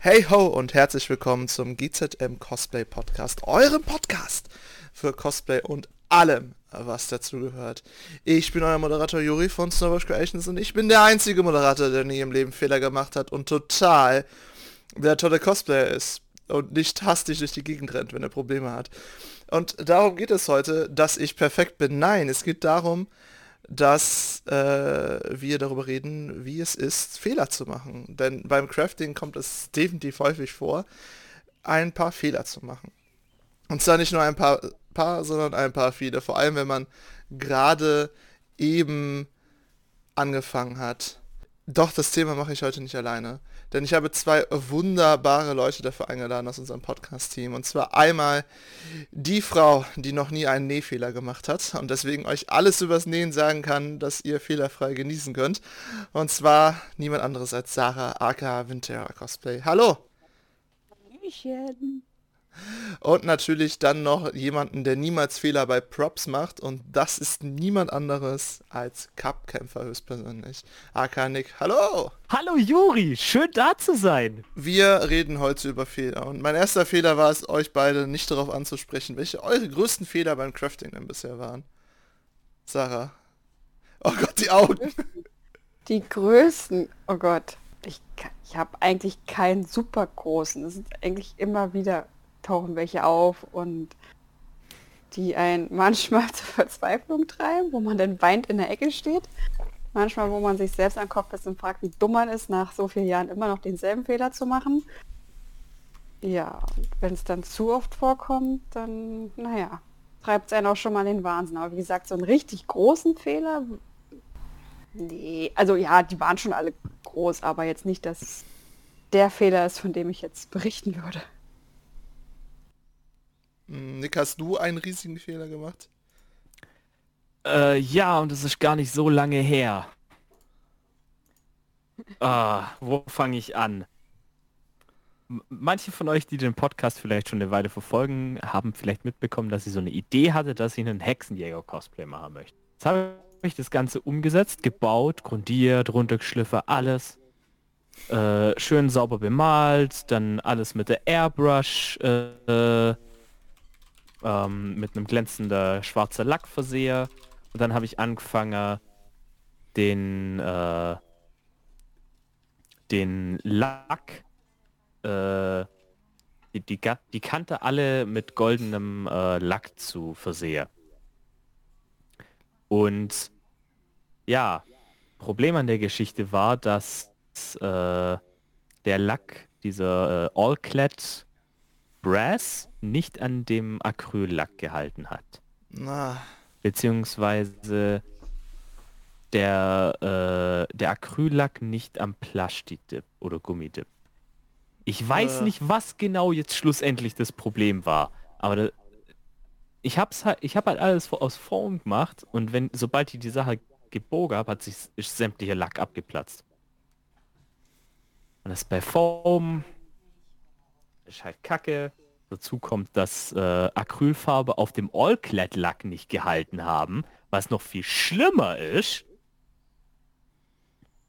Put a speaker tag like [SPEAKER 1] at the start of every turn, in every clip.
[SPEAKER 1] Hey ho und herzlich willkommen zum GZM Cosplay Podcast, eurem Podcast für Cosplay und allem, was dazu gehört. Ich bin euer Moderator Juri von Snowboard Creations und ich bin der einzige Moderator, der nie im Leben Fehler gemacht hat und total der tolle Cosplayer ist und nicht hastig durch die Gegend rennt, wenn er Probleme hat. Und darum geht es heute, dass ich perfekt bin. Nein, es geht darum, dass äh, wir darüber reden, wie es ist, Fehler zu machen. Denn beim Crafting kommt es definitiv häufig vor, ein paar Fehler zu machen. Und zwar nicht nur ein paar, paar sondern ein paar viele. Vor allem, wenn man gerade eben angefangen hat. Doch, das Thema mache ich heute nicht alleine. Denn ich habe zwei wunderbare Leute dafür eingeladen aus unserem Podcast-Team. Und zwar einmal die Frau, die noch nie einen Nähfehler gemacht hat und deswegen euch alles übers Nähen sagen kann, dass ihr fehlerfrei genießen könnt. Und zwar niemand anderes als Sarah aka Winter Cosplay. Hallo!
[SPEAKER 2] Hallöchen.
[SPEAKER 1] Und natürlich dann noch jemanden, der niemals Fehler bei Props macht. Und das ist niemand anderes als Cup-Kämpfer höchstpersönlich. AK Nick, hallo!
[SPEAKER 3] Hallo Juri, schön da zu sein.
[SPEAKER 1] Wir reden heute über Fehler. Und mein erster Fehler war es, euch beide nicht darauf anzusprechen, welche eure größten Fehler beim Crafting denn bisher waren. Sarah. Oh Gott, die Augen.
[SPEAKER 2] Die größten, oh Gott. Ich, ich habe eigentlich keinen super großen. Es sind eigentlich immer wieder tauchen welche auf und die einen manchmal zur Verzweiflung treiben, wo man dann weint in der Ecke steht. Manchmal, wo man sich selbst an Kopf lässt und fragt, wie dumm man ist, nach so vielen Jahren immer noch denselben Fehler zu machen. Ja, wenn es dann zu oft vorkommt, dann, naja, treibt es einen auch schon mal in den Wahnsinn. Aber wie gesagt, so einen richtig großen Fehler, nee, also ja, die waren schon alle groß, aber jetzt nicht, dass der Fehler ist, von dem ich jetzt berichten würde.
[SPEAKER 1] Hm, Nick, hast du einen riesigen Fehler gemacht?
[SPEAKER 3] Äh, ja, und es ist gar nicht so lange her. Ah, wo fange ich an? Manche von euch, die den Podcast vielleicht schon eine Weile verfolgen, haben vielleicht mitbekommen, dass ich so eine Idee hatte, dass ich einen Hexenjäger-Cosplay machen möchte. Jetzt habe ich das Ganze umgesetzt, gebaut, grundiert, runtergeschliffen, alles. Äh, schön sauber bemalt, dann alles mit der Airbrush, äh, ähm, mit einem glänzender schwarzer Lack versehe. Und dann habe ich angefangen, den, äh, den Lack, äh, die, die, die Kante alle mit goldenem äh, Lack zu versehen. Und ja, Problem an der Geschichte war, dass äh, der Lack, dieser äh, All-Clad Brass, nicht an dem Acryllack gehalten hat
[SPEAKER 1] Na,
[SPEAKER 3] beziehungsweise der, äh, der Acryllack nicht am Plastikdip oder Gummidip. Ich weiß
[SPEAKER 1] Äh.
[SPEAKER 3] nicht, was genau jetzt schlussendlich das Problem war, aber da, ich hab's halt, ich habe halt alles aus Foam gemacht und wenn, sobald ich die Sache gebogen habe, hat sich sämtlicher Lack abgeplatzt. Und das bei Foam ist halt kacke. Dazu kommt, dass äh, Acrylfarbe auf dem All-Clad-Lack nicht gehalten haben, was noch viel schlimmer ist.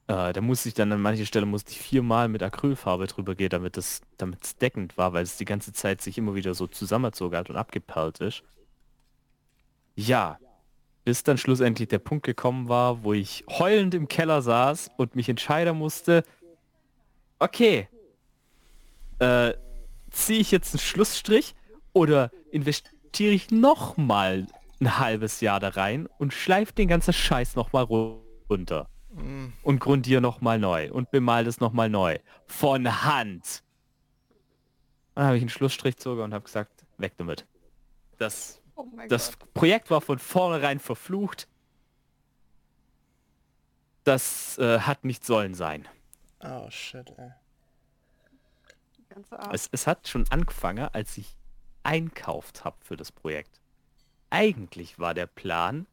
[SPEAKER 3] Äh, da musste ich dann an mancher Stelle musste ich viermal mit Acrylfarbe drüber gehen, damit es damit es deckend war, weil es die ganze Zeit sich immer wieder so zusammengezogen hat und abgeperlt ist. Ja, bis dann schlussendlich der Punkt gekommen war, wo ich heulend im Keller saß und mich entscheiden musste, okay, äh, ziehe ich jetzt einen Schlussstrich oder investiere ich noch mal ein halbes Jahr da rein und schleife den ganzen Scheiß noch mal ru- runter
[SPEAKER 1] hm,
[SPEAKER 3] und grundiere noch mal neu und bemal das noch mal neu von Hand. Dann habe ich einen Schlussstrich gezogen und habe gesagt, weg damit. Das,
[SPEAKER 2] Oh
[SPEAKER 3] das Projekt war von vornherein verflucht. Das äh, hat nicht sollen sein.
[SPEAKER 1] oh shit, ey.
[SPEAKER 2] Ganze Art.
[SPEAKER 3] Es, es hat schon angefangen, als ich einkauft habe für das Projekt. Eigentlich war der Plan,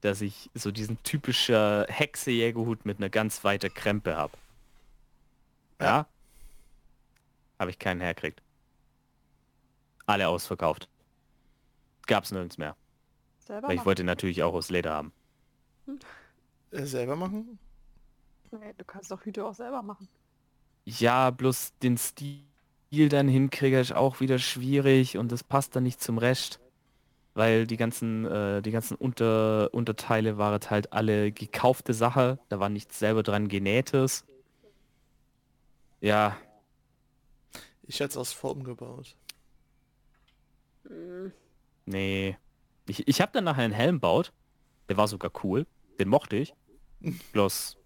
[SPEAKER 3] dass ich so diesen typischer Hexejägerhut mit einer ganz weiter Krempe habe. Ja? Habe ich keinen herkriegt. Alle ausverkauft. Gab's nirgends mehr.
[SPEAKER 2] Selber
[SPEAKER 3] Weil ich
[SPEAKER 2] machen.
[SPEAKER 3] wollte natürlich auch aus Leder haben.
[SPEAKER 1] Äh, selber machen?
[SPEAKER 2] Nee, du kannst doch Hüte auch selber machen.
[SPEAKER 3] Ja, bloß den Stil dann hinkriege ich auch wieder schwierig und das passt dann nicht zum Rest. Weil die ganzen, äh, die ganzen Unter Unterteile waren halt alle gekaufte Sache. Da war nichts selber dran genähtes. Ja,
[SPEAKER 1] Ich hätte es aus Form gebaut.
[SPEAKER 2] Hm,
[SPEAKER 3] nee. Ich, ich habe dann nachher einen Helm baut. Der war sogar cool. Den mochte ich. Bloß,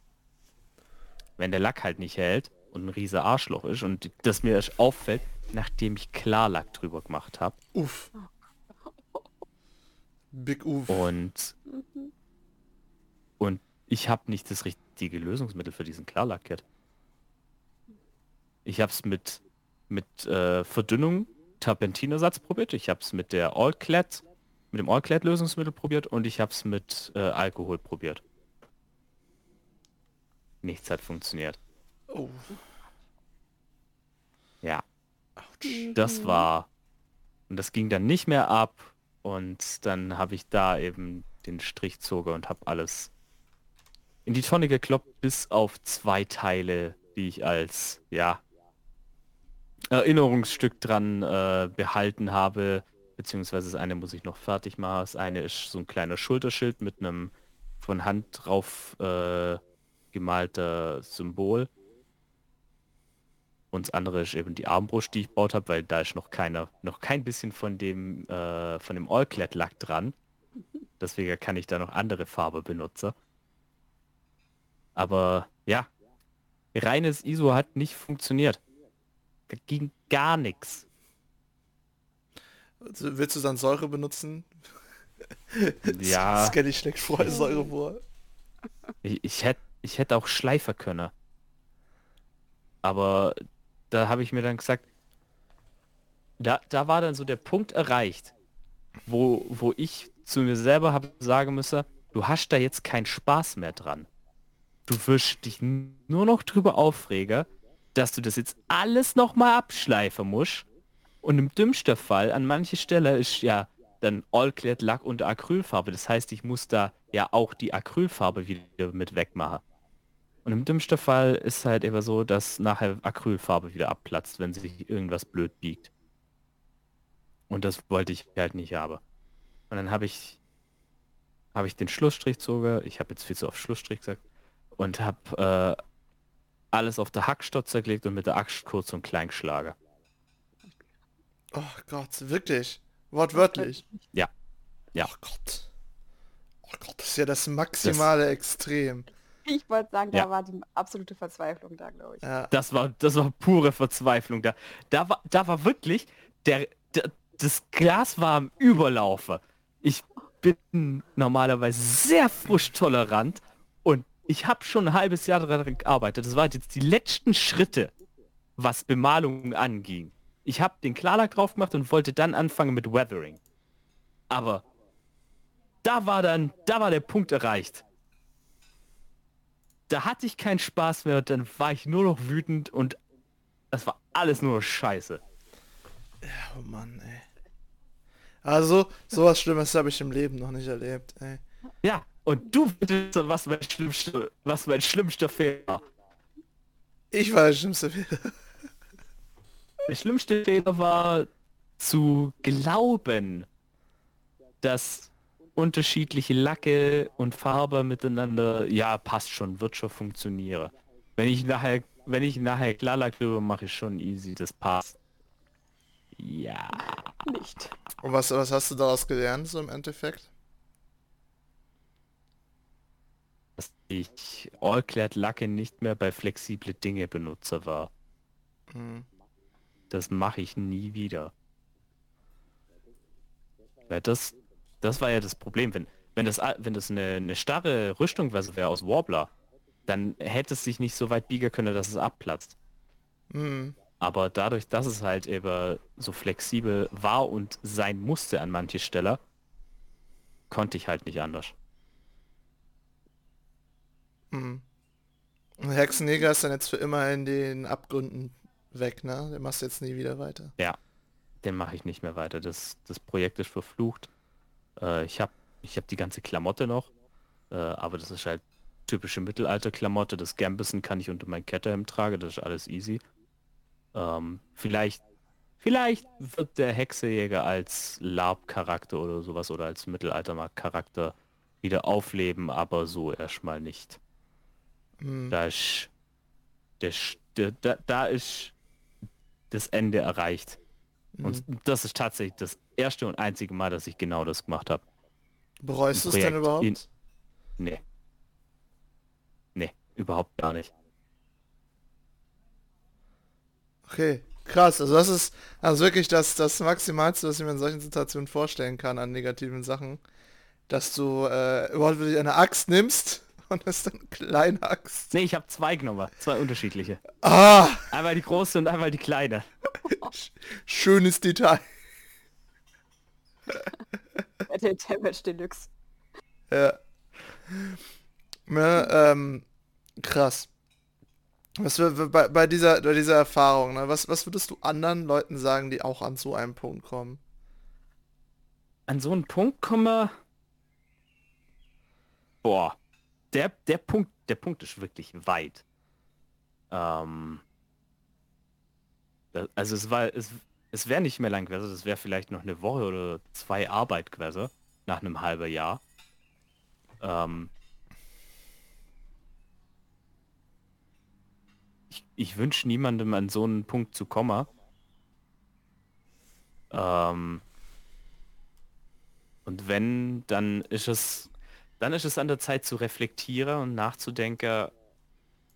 [SPEAKER 3] wenn der Lack halt nicht hält und ein riese Arschloch ist und das mir erst auffällt, nachdem ich Klarlack drüber gemacht habe.
[SPEAKER 1] Uff. Big Uff.
[SPEAKER 3] Und, und ich habe nicht das richtige Lösungsmittel für diesen Klarlack-Kit. Ich habe es mit, mit äh, Verdünnung, Terpentinersatz probiert. Ich habe es mit der All-Clad, mit dem All-Clad-Lösungsmittel probiert und ich habe es mit äh, Alkohol probiert. Nichts hat funktioniert.
[SPEAKER 1] Oh.
[SPEAKER 3] Ja,
[SPEAKER 1] Autsch.
[SPEAKER 3] das war... Und das ging dann nicht mehr ab und dann habe ich da eben den Strichzoger und habe alles in die Tonne gekloppt, bis auf zwei Teile, die ich als, ja, Erinnerungsstück dran äh, behalten habe, beziehungsweise das eine muss ich noch fertig machen. Das eine ist so ein kleiner Schulterschild mit einem von Hand drauf äh, gemalter Symbol. Und das andere ist eben die Armbrust, die ich gebaut habe, weil da ist noch keiner, noch kein bisschen von dem, äh, von dem All-Clad-Lack dran. Deswegen kann ich da noch andere Farbe benutzen. Aber ja, reines ISO hat nicht funktioniert. Da ging gar nichts.
[SPEAKER 1] Also, willst du dann Säure benutzen?
[SPEAKER 3] Ja,
[SPEAKER 1] Skelly schlägt vorher Säure vor.
[SPEAKER 3] ich, ich hätte ich hätt auch Schleifer können. Aber da habe ich mir dann gesagt, da, da war dann so der Punkt erreicht, wo, wo ich zu mir selber habe sagen müssen, du hast da jetzt keinen Spaß mehr dran. Du wirst dich nur noch drüber aufregen, dass du das jetzt alles nochmal abschleifen musst. Und im dümmsten Fall, an manche Stelle ist ja dann All-Clear Lack und Acrylfarbe. Das heißt, ich muss da ja auch die Acrylfarbe wieder mit wegmachen. Und im dümmsten Fall ist halt immer so, dass nachher Acrylfarbe wieder abplatzt, wenn sich irgendwas blöd biegt. Und das wollte ich halt nicht haben. Und dann habe ich habe ich den Schlussstrich zoge, ich habe jetzt viel zu oft Schlussstrich gesagt, und habe äh, alles auf der Hackstott zerlegt und mit der Axt kurz und klein geschlagen.
[SPEAKER 1] Oh Gott, wirklich. Wortwörtlich.
[SPEAKER 3] Ja. Ja.
[SPEAKER 1] Oh Gott. Oh Gott, das ist ja das maximale Extrem.
[SPEAKER 2] Ich wollte sagen, da
[SPEAKER 3] Ja.
[SPEAKER 2] war die absolute Verzweiflung da, glaube ich.
[SPEAKER 1] Ja.
[SPEAKER 3] Das war, das war pure Verzweiflung. Da, da, war, da war wirklich, der, der, das Glas war am Überlaufe. Ich bin normalerweise sehr frusttolerant und ich habe schon ein halbes Jahr daran gearbeitet. Das waren jetzt die letzten Schritte, was Bemalung anging. Ich habe den Klarlack drauf gemacht und wollte dann anfangen mit Weathering. Aber da war dann, da war der Punkt erreicht. Da hatte ich keinen Spaß mehr und dann war ich nur noch wütend und das war alles nur scheiße.
[SPEAKER 1] Oh Mann, ey. Also, sowas Schlimmes habe ich im Leben noch nicht erlebt, ey.
[SPEAKER 3] Ja, und du bittest, was mein schlimmster, was mein schlimmster Fehler war.
[SPEAKER 1] Ich war der schlimmste Fehler.
[SPEAKER 3] Der schlimmste Fehler war zu glauben, dass unterschiedliche Lacke und Farbe miteinander, ja, passt schon, wird schon funktionieren. Wenn ich nachher, wenn ich nachher Klarlack drüber mache, ist schon easy, das passt. Ja.
[SPEAKER 2] Nicht.
[SPEAKER 1] Und was, was hast du daraus gelernt, so im Endeffekt?
[SPEAKER 3] Dass ich All-Clad Lacke nicht mehr bei flexible Dinge benutze war.
[SPEAKER 1] Hm.
[SPEAKER 3] Das mache ich nie wieder. Weil das, das war ja das Problem. Wenn, wenn das, wenn das eine, eine starre Rüstungsweise wäre aus Warbler, dann hätte es sich nicht so weit biegen können, dass es abplatzt.
[SPEAKER 1] Hm.
[SPEAKER 3] Aber dadurch, dass es halt eben so flexibel war und sein musste an manche Stelle, konnte ich halt nicht anders.
[SPEAKER 1] Hm. Und Hexenjäger ist dann jetzt für immer in den Abgründen weg, ne? Den machst du jetzt nie wieder weiter.
[SPEAKER 3] Ja, den mache ich nicht mehr weiter. Das, das Projekt ist verflucht. Äh, ich habe ich hab die ganze Klamotte noch, äh, aber das ist halt typische Mittelalter-Klamotte. Das Gambeson kann ich unter mein Ketterhemd tragen, das ist alles easy. Ähm, vielleicht, vielleicht wird der Hexejäger als Lab-Charakter oder sowas oder als Mittelalter-Charakter wieder aufleben, aber so erstmal nicht.
[SPEAKER 1] Hm.
[SPEAKER 3] Da ist, der, da, da ist das Ende erreicht. Und
[SPEAKER 1] Mhm.
[SPEAKER 3] das ist tatsächlich das erste und einzige Mal, dass ich genau das gemacht habe.
[SPEAKER 1] Bereust du es denn überhaupt?
[SPEAKER 3] in- Nee. Nee, überhaupt gar nicht.
[SPEAKER 1] Okay, krass. Also das ist also wirklich das, das Maximalste, was ich mir in solchen Situationen vorstellen kann an negativen Sachen. Dass du äh, überhaupt wirklich eine Axt nimmst und es dann kleine Axt.
[SPEAKER 3] Nee, ich habe zwei genommen, zwei unterschiedliche.
[SPEAKER 1] Ah,
[SPEAKER 3] Einmal die große und einmal die kleine.
[SPEAKER 1] schönes Detail.
[SPEAKER 2] Der Damage Deluxe.
[SPEAKER 1] Ja. Ne, ähm, krass. Was wir, bei, bei dieser bei dieser Erfahrung, ne, was, was würdest du anderen Leuten sagen, die auch an so einem Punkt kommen?
[SPEAKER 3] An so einen Punkt komme... Boah. Der, der Punkt, der Punkt ist wirklich weit. Ähm, also es war, es, es wäre nicht mehr lang gewesen, es wäre vielleicht noch eine Woche oder zwei Arbeit gewesen, nach einem halben Jahr. Ähm, ich ich wünsche niemandem an so einen Punkt zu kommen. Ähm, und wenn, dann ist es, dann ist es an der Zeit zu reflektieren und nachzudenken,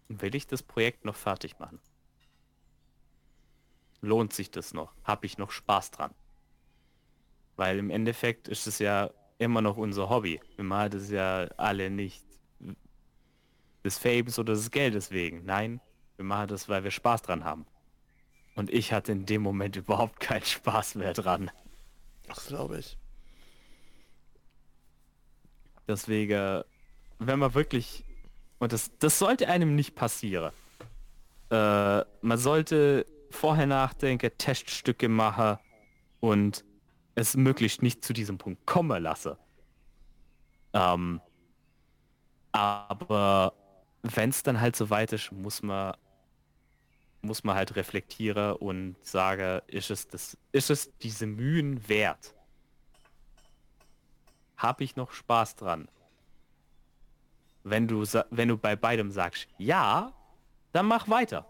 [SPEAKER 3] will ich das Projekt noch fertig machen? Lohnt sich das noch? Habe ich noch Spaß dran? Weil im Endeffekt ist es ja immer noch unser Hobby. Wir machen das ja alle nicht des Fabes oder des Geldes wegen. Nein, wir machen das, weil wir Spaß dran haben. Und ich hatte in dem Moment überhaupt keinen Spaß mehr dran.
[SPEAKER 1] Das glaube ich.
[SPEAKER 3] Deswegen, wenn man wirklich, und das, das sollte einem nicht passieren, äh, man sollte vorher nachdenken, Teststücke machen und es möglichst nicht zu diesem Punkt kommen lassen. Ähm, aber wenn es dann halt so weit ist, muss man muss man halt reflektieren und sagen, ist es das, ist es diese Mühen wert? Habe ich noch Spaß dran? Wenn du wenn du bei beidem sagst, ja, dann mach weiter.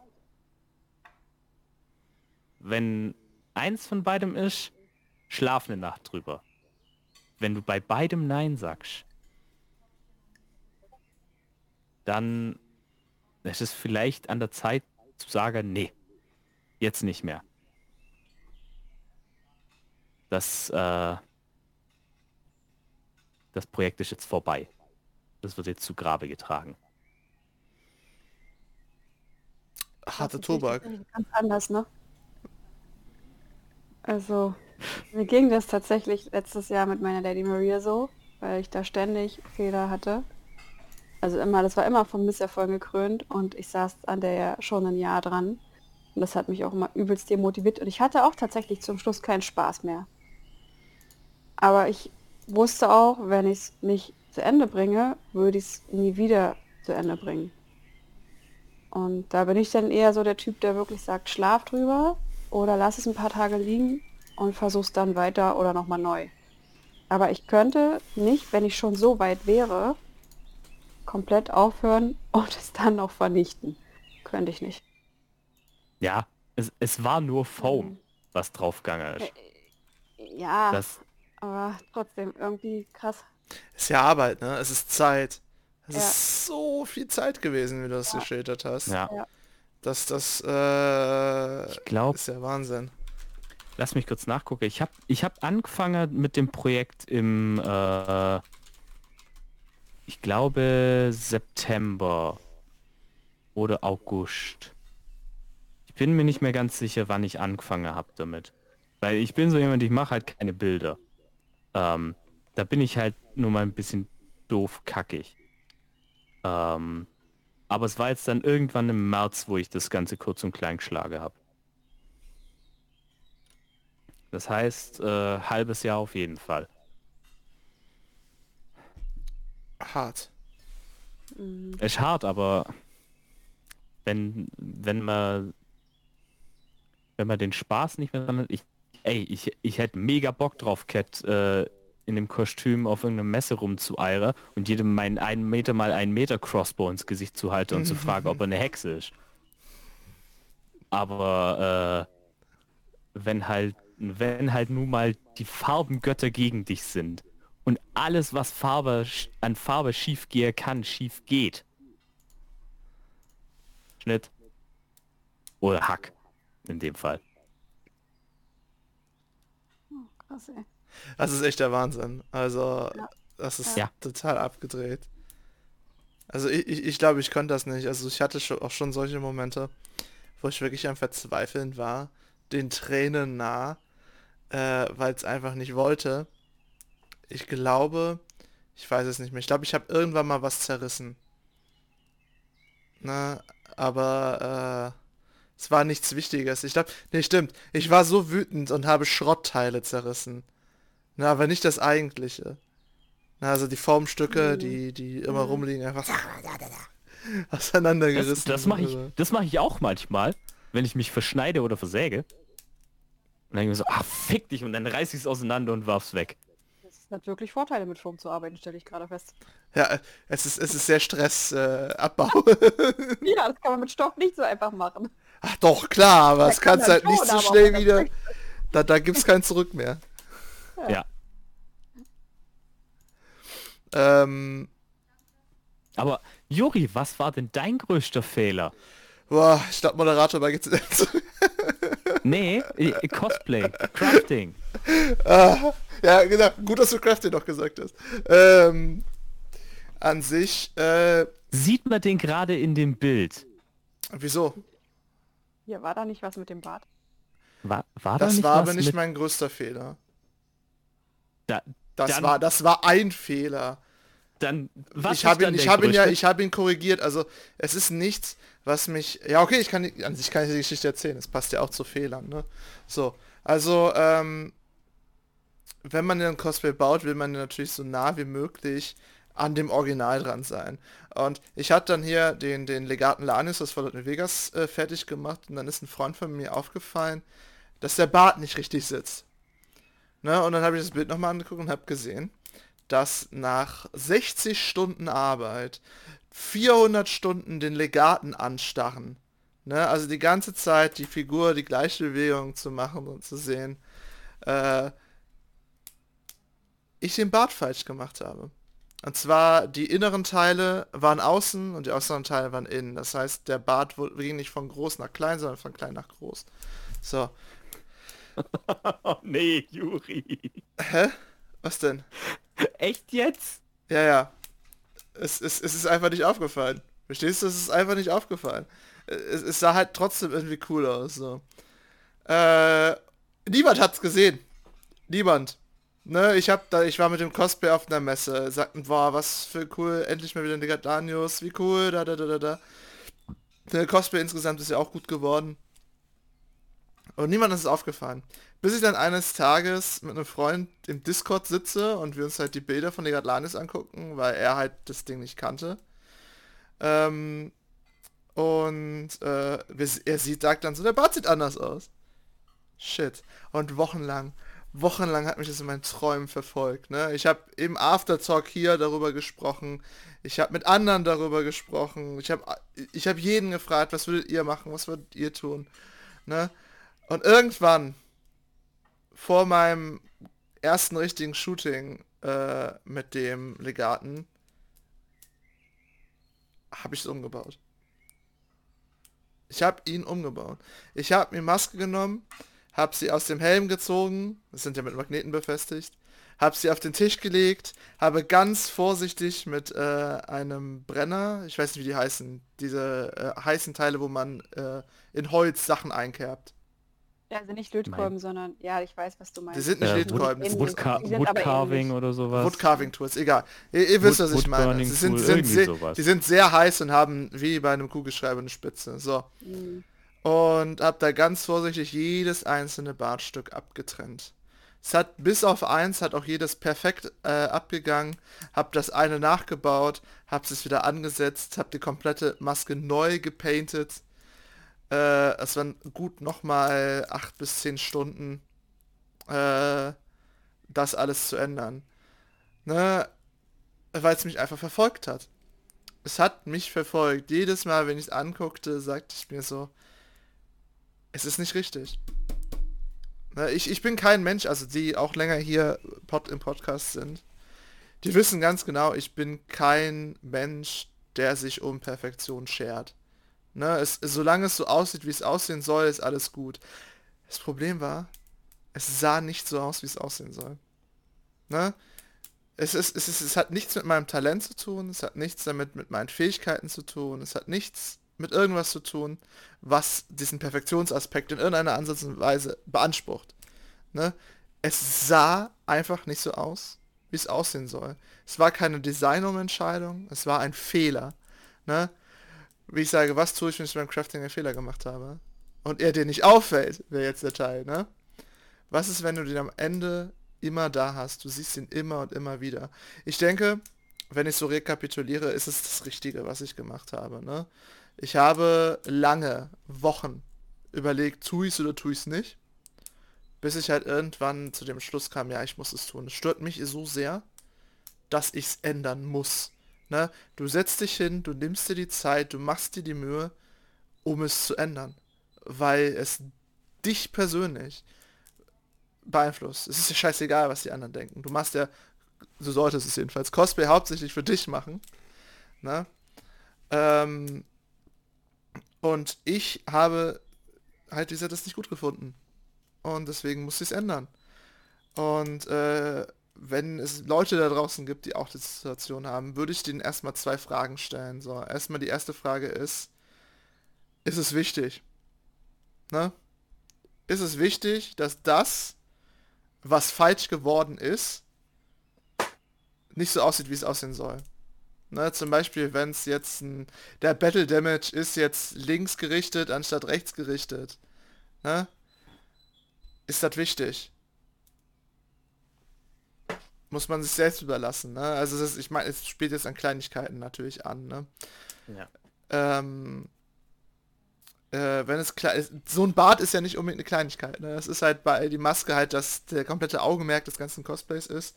[SPEAKER 3] Wenn eins von beidem ist, schlaf eine Nacht drüber. Wenn du bei beidem Nein sagst, dann ist es vielleicht an der Zeit zu sagen, nee, jetzt nicht mehr. Das, äh, das Projekt ist jetzt vorbei. Das wird jetzt zu Grabe getragen.
[SPEAKER 1] Harte Tobak.
[SPEAKER 2] Ganz anders, ne? Also, mir ging das tatsächlich letztes Jahr mit meiner Lady Maria so, weil ich da ständig Fehler hatte. Also immer, das war immer vom Misserfolg gekrönt und ich saß an der ja schon ein Jahr dran. Und das hat mich auch immer übelst demotiviert und ich hatte auch tatsächlich zum Schluss keinen Spaß mehr. Aber ich wusste auch, wenn ich es nicht zu Ende bringe, würde ich es nie wieder zu Ende bringen. Und da bin ich dann eher so der Typ, der wirklich sagt, schlaf drüber oder lass es ein paar Tage liegen und versuch's dann weiter oder nochmal neu. Aber ich könnte nicht, wenn ich schon so weit wäre, komplett aufhören und es dann noch vernichten. Könnte ich nicht.
[SPEAKER 3] Ja, es, es war nur Foam,
[SPEAKER 2] Mhm.
[SPEAKER 3] was draufgegangen ist.
[SPEAKER 2] Ja,
[SPEAKER 3] Das,
[SPEAKER 2] aber trotzdem irgendwie krass.
[SPEAKER 1] Ist ja Arbeit, ne? Es ist Zeit. Es
[SPEAKER 2] Ja.
[SPEAKER 1] ist so viel Zeit gewesen, wie du das
[SPEAKER 2] Ja.
[SPEAKER 1] geschildert hast.
[SPEAKER 3] ja,
[SPEAKER 2] Ja.
[SPEAKER 1] Das, das, äh,
[SPEAKER 3] ich glaube,
[SPEAKER 1] ist ja Wahnsinn.
[SPEAKER 3] lass mich kurz nachgucken. Ich habe ich hab angefangen mit dem Projekt im, äh, ich glaube, September oder August. Ich bin mir nicht mehr ganz sicher, wann ich angefangen habe damit. Weil ich bin so jemand, ich mache halt keine Bilder. Ähm, da bin ich halt nur mal ein bisschen doof kackig. Ähm, aber es war jetzt dann irgendwann im März, wo ich das Ganze kurz und klein geschlagen habe. Das heißt, äh, halbes Jahr auf jeden Fall.
[SPEAKER 1] Hart.
[SPEAKER 2] Mhm.
[SPEAKER 3] Ist hart, aber wenn, wenn man wenn man den Spaß nicht mehr dran hat, ich, ey, ich, ich hätte mega Bock drauf, Cat, äh, in dem Kostüm auf irgendeiner Messe rumzueiern und jedem meinen 1 Meter mal 1 Meter Crossbow ins Gesicht zu halten und zu fragen, ob er eine Hexe ist. Aber äh, wenn halt, wenn halt nun mal die Farbengötter gegen dich sind und alles, was Farbe an Farbe schief gehen kann, schief geht. Schnitt. Oder Hack. In dem Fall.
[SPEAKER 2] Krass, ey.
[SPEAKER 1] Das ist echt der Wahnsinn. Also,
[SPEAKER 2] Ja.
[SPEAKER 1] das ist
[SPEAKER 3] Ja.
[SPEAKER 1] total abgedreht. Also ich, ich, ich glaube, ich konnte das nicht. Also ich hatte schon, auch schon solche Momente, wo ich wirklich am Verzweifeln war, den Tränen nah, äh, weil es einfach nicht wollte. Ich glaube, ich weiß es nicht mehr. Ich glaube, ich habe irgendwann mal was zerrissen. Na, aber äh, es war nichts Wichtiges. Ich glaube, nee, stimmt. Ich war so wütend und habe Schrottteile zerrissen. Na, aber nicht das Eigentliche. Na, also die Formstücke,
[SPEAKER 2] Mhm.
[SPEAKER 1] die, die immer
[SPEAKER 2] Mhm.
[SPEAKER 1] rumliegen, einfach
[SPEAKER 3] Das,
[SPEAKER 1] auseinandergerissen.
[SPEAKER 3] das mache ich,
[SPEAKER 1] Also,
[SPEAKER 3] das mache ich auch manchmal, wenn ich mich verschneide oder versäge. Und dann denke ich mir so, ah, fick dich, und dann reiß ich es auseinander und warf's weg.
[SPEAKER 2] Das hat wirklich Vorteile, mit Strom zu arbeiten, stelle ich gerade fest.
[SPEAKER 1] Ja, es ist, es ist sehr Stressabbau. Äh.
[SPEAKER 2] Ja, das kann man mit Stoff nicht so einfach machen.
[SPEAKER 1] Ach doch, klar, aber es
[SPEAKER 2] kann
[SPEAKER 1] kannst
[SPEAKER 2] man
[SPEAKER 1] halt nicht so schnell wieder... Da, da gibt's kein Zurück mehr.
[SPEAKER 3] Ja.
[SPEAKER 1] Ähm,
[SPEAKER 3] Aber Juri, was war denn dein größter Fehler?
[SPEAKER 1] boah, ich glaube Moderator bei GCM.
[SPEAKER 3] Nee, Cosplay, Crafting.
[SPEAKER 1] ah, ja, genau. Gut, dass du Crafty noch gesagt hast. Ähm, an sich, äh,
[SPEAKER 3] Sieht man den gerade in dem Bild?
[SPEAKER 1] wieso?
[SPEAKER 2] Hier, war da nicht was mit dem Bart?
[SPEAKER 3] War, war da
[SPEAKER 1] Das
[SPEAKER 3] nicht
[SPEAKER 1] war
[SPEAKER 3] was
[SPEAKER 1] aber nicht
[SPEAKER 3] mit,
[SPEAKER 1] mein größter Fehler.
[SPEAKER 3] da,
[SPEAKER 1] Das
[SPEAKER 3] Dann-
[SPEAKER 1] war, das war ein Fehler.
[SPEAKER 3] dann was
[SPEAKER 1] ich habe ihn, ich
[SPEAKER 3] der
[SPEAKER 1] habe ihn ja, ich habe ihn korrigiert. Also es ist nichts, was mich. Ja, okay, ich kann die- an sich kann ich die Geschichte erzählen. Es passt ja auch zu Fehlern. Ne? So, also ähm, wenn man den Cosplay baut, will man natürlich so nah wie möglich an dem Original dran sein. Und ich hatte dann hier den, den Legaten Lanius aus Fallout Vegas äh, fertig gemacht und dann ist ein Freund von mir aufgefallen, dass der Bart nicht richtig sitzt. Ne? Und dann habe ich das Bild nochmal angeguckt und habe gesehen, dass nach 60 Stunden Arbeit 400 Stunden den Legaten anstarren. Ne? Also die ganze Zeit die Figur die gleiche Bewegung zu machen und zu sehen, äh, ich den Bart falsch gemacht habe. Und zwar die inneren Teile waren außen und die äußeren Teile waren innen. Das heißt, der Bart wurde- ging nicht von groß nach klein, sondern von klein nach groß. So.
[SPEAKER 3] Oh nee, Juri.
[SPEAKER 1] Hä? Was denn?
[SPEAKER 3] Echt jetzt?
[SPEAKER 1] Ja, ja. Es, es, es ist einfach nicht aufgefallen. Verstehst du? Es ist einfach nicht aufgefallen. Es, es sah halt trotzdem irgendwie cool aus. So. Äh, niemand hat's gesehen. Niemand. Ne, ich hab da, ich war mit dem Cosplay auf einer Messe, sagten, boah, was für cool, endlich mal wieder ein Legatanius, wie cool, da, da, da, da, da. Der Cosplay insgesamt ist ja auch gut geworden. Und niemand ist aufgefallen. Bis ich dann eines Tages mit einem Freund im Discord sitze und wir uns halt die Bilder von Legatlanis angucken, weil er halt das Ding nicht kannte. Ähm, und äh, er sieht, sagt dann so, der Bart sieht anders aus. Shit. Und wochenlang, wochenlang hat mich das in meinen Träumen verfolgt. Ne? Ich habe im Aftertalk hier darüber gesprochen. Ich habe mit anderen darüber gesprochen. Ich habe ich hab jeden gefragt, was würdet ihr machen, was würdet ihr tun. Ne? Und irgendwann, vor meinem ersten richtigen Shooting äh, mit dem Legaten, habe ich es umgebaut. Ich habe ihn umgebaut. Ich habe mir Maske genommen, habe sie aus dem Helm gezogen, das sind ja mit Magneten befestigt, habe sie auf den Tisch gelegt, habe ganz vorsichtig mit äh, einem Brenner, ich weiß nicht wie die heißen, diese äh, heißen Teile, wo man äh, in Holz Sachen einkerbt.
[SPEAKER 2] Ja, also nicht Lötkolben, sondern ja, ich weiß, was du meinst.
[SPEAKER 1] Die sind nicht
[SPEAKER 3] Äh,
[SPEAKER 1] Lötkolben,
[SPEAKER 3] Wood, Woodcarving oder sowas.
[SPEAKER 1] Woodcarving Tools, egal. Ihr, ihr wisst,
[SPEAKER 3] Wood-
[SPEAKER 1] was ich meine. Sie sind, sind sehr,
[SPEAKER 3] sowas.
[SPEAKER 1] die sind sehr heiß und haben wie bei einem Kugelschreiber eine Spitze. So.
[SPEAKER 2] Mhm.
[SPEAKER 1] Und hab da ganz vorsichtig jedes einzelne Bartstück abgetrennt. Es hat bis auf eins hat auch jedes perfekt äh, abgegangen. Hab das eine nachgebaut, hab es wieder angesetzt, hab die komplette Maske neu gepainted. Äh, es waren gut nochmal acht bis zehn Stunden, äh, das alles zu ändern. Ne? Weil es mich einfach verfolgt hat. Es hat mich verfolgt. Jedes Mal, wenn ich es anguckte, sagte ich mir so, es ist nicht richtig. Ich, ich bin kein Mensch, also die auch länger hier Pod, im Podcast sind. Die wissen ganz genau, ich bin kein Mensch, der sich um Perfektion schert. Ne, es, solange es so aussieht, wie es aussehen soll, ist alles gut. Das Problem war, es sah nicht so aus, wie es aussehen soll. Ne? Es, ist, es, ist, es hat nichts mit meinem Talent zu tun, es hat nichts damit mit meinen Fähigkeiten zu tun, es hat nichts mit irgendwas zu tun, was diesen Perfektionsaspekt in irgendeiner Ansatz und Weise beansprucht. Ne? Es sah einfach nicht so aus, wie es aussehen soll. Es war keine Designumentscheidung, es war ein Fehler. Ne? Wie ich sage, was tue ich, wenn ich beim Crafting einen Fehler gemacht habe? Und er dir nicht auffällt, wäre jetzt der Teil, ne? Was ist, wenn du den am Ende immer da hast. Du siehst ihn immer und immer wieder. Ich denke, wenn ich so rekapituliere, ist es das Richtige, was ich gemacht habe. Ne? Ich habe lange, Wochen überlegt, tue ich es oder tue ich es nicht. Bis ich halt irgendwann zu dem Schluss kam, ja, ich muss es tun. Es stört mich so sehr, dass ich es ändern muss. Ne? Du setzt dich hin, du nimmst dir die Zeit, du machst dir die Mühe, um es zu ändern. Weil es dich persönlich beeinflusst. Es ist ja scheißegal, was die anderen denken. Du machst ja, so solltest es jedenfalls, Cosplay hauptsächlich für dich machen. Ne? Ähm, und ich habe halt, wie gesagt, das nicht gut gefunden. Und deswegen musste ich es ändern. Und äh, wenn es Leute da draußen gibt, die auch die Situation haben, würde ich denen erstmal zwei Fragen stellen. So, erstmal die erste Frage ist, ist es wichtig? Ne? Ist es wichtig, dass das, was falsch geworden ist, nicht so aussieht, wie es aussehen soll. Ne, zum Beispiel, wenn es jetzt ein, der Battle Damage ist jetzt links gerichtet anstatt rechts gerichtet. Ne? Ist das wichtig? Muss man sich selbst überlassen. Ne? Also ist, ich meine, es spielt jetzt an Kleinigkeiten natürlich an. Ne? Ja. Ähm, äh, wenn es klar so ein Bart ist ja nicht unbedingt eine Kleinigkeit. Ne? Das ist halt bei die Maske halt, dass der komplette Augenmerk des ganzen Cosplays ist,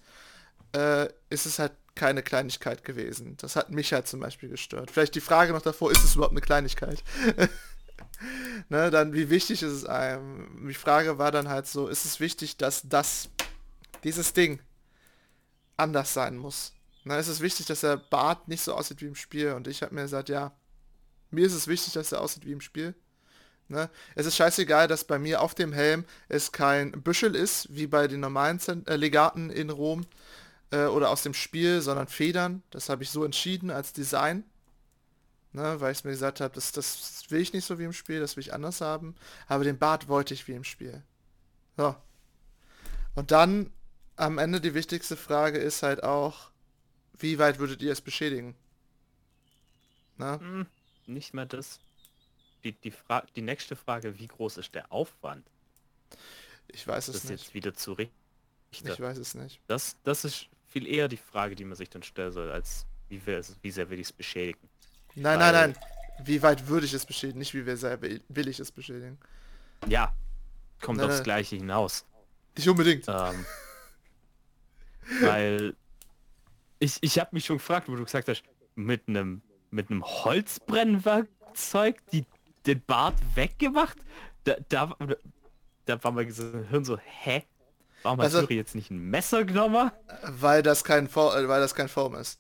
[SPEAKER 1] äh, ist es halt keine Kleinigkeit gewesen. Das hat mich halt zum Beispiel gestört. Vielleicht die Frage noch davor, ist es überhaupt eine Kleinigkeit? ne, dann wie wichtig ist es einem? Die Frage war dann halt so, ist es wichtig, dass das, dieses Ding anders sein muss? Na, ist es wichtig, dass der Bart nicht so aussieht wie im Spiel? Und ich habe mir gesagt, ja, mir ist es wichtig, dass er aussieht wie im Spiel. Ne? Es ist scheißegal, dass bei mir auf dem Helm es kein Büschel ist, wie bei den normalen Zent äh, Legaten in Rom äh, oder aus dem Spiel, sondern Federn. Das habe ich so entschieden als Design. Ne? Weil ich mir gesagt habe, das, das will ich nicht so wie im Spiel, das will ich anders haben. Aber den Bart wollte ich wie im Spiel. So. Und dann am Ende die wichtigste Frage ist halt auch, wie weit würdet ihr es beschädigen?
[SPEAKER 3] Na? Hm, nicht mehr das die, die, Fra die nächste Frage, wie groß ist der Aufwand?
[SPEAKER 1] Ich weiß es
[SPEAKER 3] das
[SPEAKER 1] nicht.
[SPEAKER 3] jetzt wieder zu richten.
[SPEAKER 1] Ich weiß es nicht.
[SPEAKER 3] Das, das ist viel eher die Frage, die man sich dann stellen soll, als wie, wir, wie sehr will ich es beschädigen.
[SPEAKER 1] Nein, Weil, nein, nein. Wie weit würde ich es beschädigen, nicht wie sehr will ich es beschädigen.
[SPEAKER 3] Ja, kommt nein, aufs nein. Gleiche hinaus.
[SPEAKER 1] Nicht unbedingt.
[SPEAKER 3] Ähm, weil ich, ich habe mich schon gefragt, wo du gesagt hast, mit einem mit einem Holzbrennwerkzeug die den Bart weggemacht. Da, da, da war mein Hirn so, hä? Warum hat also, jetzt nicht ein Messer genommen?
[SPEAKER 1] Weil das kein Form, äh, weil das kein Form ist.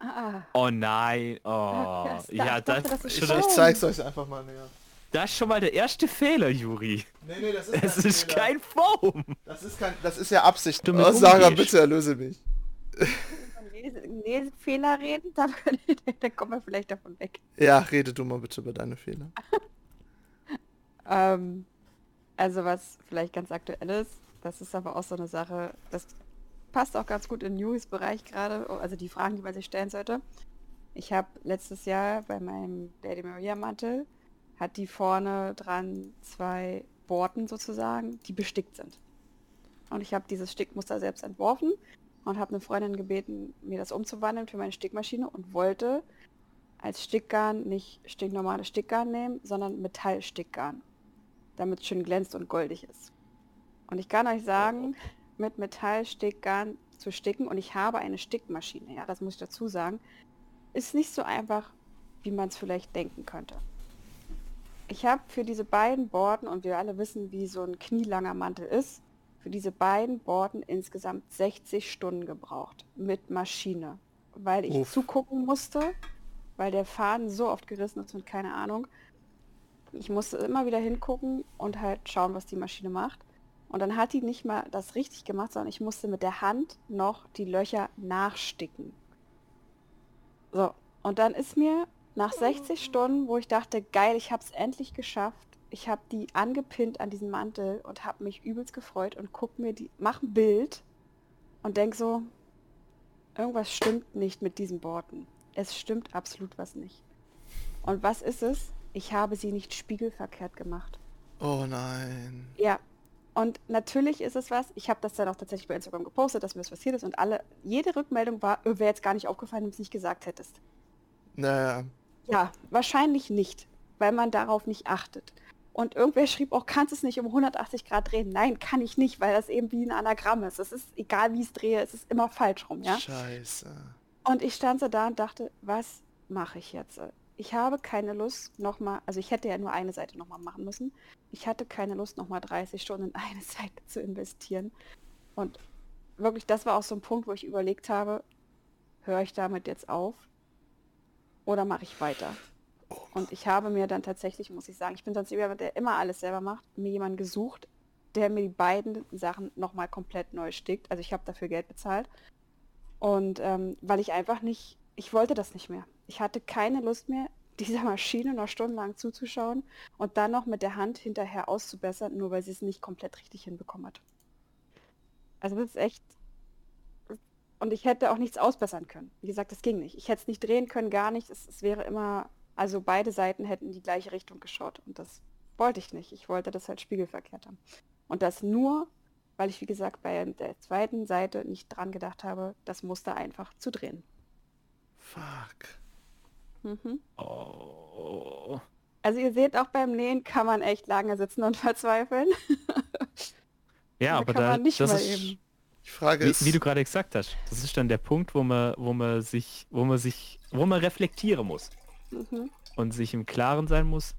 [SPEAKER 3] Ah. Oh nein, oh. Das, ja, das, das
[SPEAKER 1] ist schon, ich, zeig's euch einfach mal näher.
[SPEAKER 3] Das ist schon mal der erste Fehler, Juri. Nee, nee, das ist, es ist Fehler. kein Form.
[SPEAKER 1] Das ist kein, das ist ja Absicht. Du oh, Sarah, bitte erlöse mich.
[SPEAKER 2] Fehler reden, dann, dann kommen wir vielleicht davon weg.
[SPEAKER 1] Ja, rede du mal bitte über deine Fehler.
[SPEAKER 2] ähm, also was vielleicht ganz aktuell ist, das ist aber auch so eine Sache, das passt auch ganz gut in News-Bereich gerade, also die Fragen, die man sich stellen sollte. Ich habe letztes Jahr bei meinem Lady Maria Mantel, hat die vorne dran zwei Borten sozusagen, die bestickt sind. Und ich habe dieses Stickmuster selbst entworfen und habe eine Freundin gebeten, mir das umzuwandeln für meine Stickmaschine und wollte als Stickgarn nicht stinknormales Stickgarn nehmen, sondern Metallstickgarn, damit es schön glänzt und goldig ist. Und ich kann euch sagen, mit Metallstickgarn zu sticken und ich habe eine Stickmaschine, ja, das muss ich dazu sagen, ist nicht so einfach, wie man es vielleicht denken könnte. Ich habe für diese beiden Borden, und wir alle wissen, wie so ein knielanger Mantel ist, für diese beiden Borden insgesamt 60 Stunden gebraucht mit Maschine, weil ich Uff. zugucken musste, weil der Faden so oft gerissen ist und keine Ahnung. Ich musste immer wieder hingucken und halt schauen, was die Maschine macht. Und dann hat die nicht mal das richtig gemacht, sondern ich musste mit der Hand noch die Löcher nachsticken. So, und dann ist mir nach 60 Stunden, wo ich dachte, geil, ich habe es endlich geschafft, ich habe die angepinnt an diesen Mantel und habe mich übelst gefreut und guck mir die, mach ein Bild und denk so, irgendwas stimmt nicht mit diesen Worten. Es stimmt absolut was nicht. Und was ist es? Ich habe sie nicht spiegelverkehrt gemacht.
[SPEAKER 1] Oh nein.
[SPEAKER 2] Ja. Und natürlich ist es was, ich habe das dann auch tatsächlich bei Instagram gepostet, dass mir das passiert ist und alle, jede Rückmeldung war, wäre jetzt gar nicht aufgefallen, wenn du es nicht gesagt hättest.
[SPEAKER 1] Naja.
[SPEAKER 2] Ja, wahrscheinlich nicht, weil man darauf nicht achtet. Und irgendwer schrieb auch, kannst es nicht um 180 Grad drehen? Nein, kann ich nicht, weil das eben wie ein Anagramm ist. Es ist egal, wie ich es drehe, es ist immer falsch rum, ja?
[SPEAKER 1] Scheiße.
[SPEAKER 2] Und ich stand so da und dachte, was mache ich jetzt? Ich habe keine Lust nochmal, also ich hätte ja nur eine Seite nochmal machen müssen. Ich hatte keine Lust nochmal 30 Stunden in eine Seite zu investieren. Und wirklich, das war auch so ein Punkt, wo ich überlegt habe, höre ich damit jetzt auf oder mache ich weiter? Und ich habe mir dann tatsächlich, muss ich sagen, ich bin sonst jemand, der immer alles selber macht, mir jemanden gesucht, der mir die beiden Sachen nochmal komplett neu stickt. Also ich habe dafür Geld bezahlt. Und ähm, weil ich einfach nicht, ich wollte das nicht mehr. Ich hatte keine Lust mehr, dieser Maschine noch stundenlang zuzuschauen und dann noch mit der Hand hinterher auszubessern, nur weil sie es nicht komplett richtig hinbekommen hat. Also das ist echt. Und ich hätte auch nichts ausbessern können. Wie gesagt, das ging nicht. Ich hätte es nicht drehen können, gar nicht. Es, es wäre immer also beide Seiten hätten in die gleiche Richtung geschaut und das wollte ich nicht. Ich wollte das halt spiegelverkehrt haben. Und das nur, weil ich, wie gesagt, bei der zweiten Seite nicht dran gedacht habe, das Muster einfach zu drehen.
[SPEAKER 1] Fuck.
[SPEAKER 2] Mhm.
[SPEAKER 3] Oh.
[SPEAKER 2] Also ihr seht, auch beim Nähen kann man echt lange sitzen und verzweifeln.
[SPEAKER 3] ja, aber da, das ist, eben.
[SPEAKER 1] Die Frage
[SPEAKER 3] ist, wie, wie, du gerade gesagt hast, das ist dann der Punkt, wo man, wo man sich, wo man sich, wo man reflektieren muss mhm. und sich im Klaren sein muss,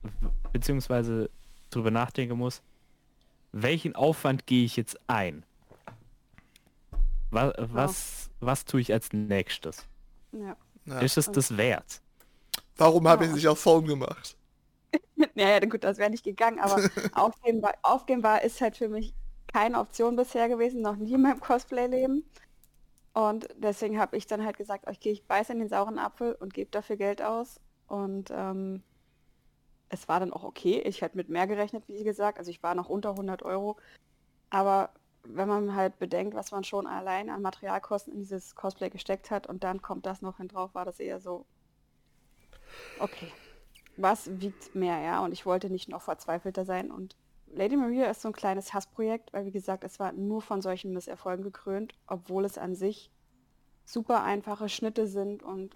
[SPEAKER 3] beziehungsweise darüber nachdenken muss, welchen Aufwand gehe ich jetzt ein? Was, was, was tue ich als nächstes?
[SPEAKER 2] Ja.
[SPEAKER 3] Ist es das wert?
[SPEAKER 1] Warum habe ich nicht auf Form gemacht?
[SPEAKER 2] naja, gut, das wäre nicht gegangen, aber aufgeben, war, aufgeben war ist halt für mich keine Option bisher gewesen, noch nie in meinem Cosplay-Leben. Und deswegen habe ich dann halt gesagt, ich gehe ich beiße in den sauren Apfel und gebe dafür Geld aus und ähm, es war dann auch okay. Ich hätte mit mehr gerechnet, wie gesagt. Also ich war noch unter 100 Euro. Aber wenn man halt bedenkt, was man schon allein an Materialkosten in dieses Cosplay gesteckt hat und dann kommt das noch hin drauf, war das eher so, okay, was wiegt mehr, ja? Und ich wollte nicht noch verzweifelter sein. Und Lady Maria ist so ein kleines Hassprojekt, weil wie gesagt, es war nur von solchen Misserfolgen gekrönt, obwohl es an sich super einfache Schnitte sind und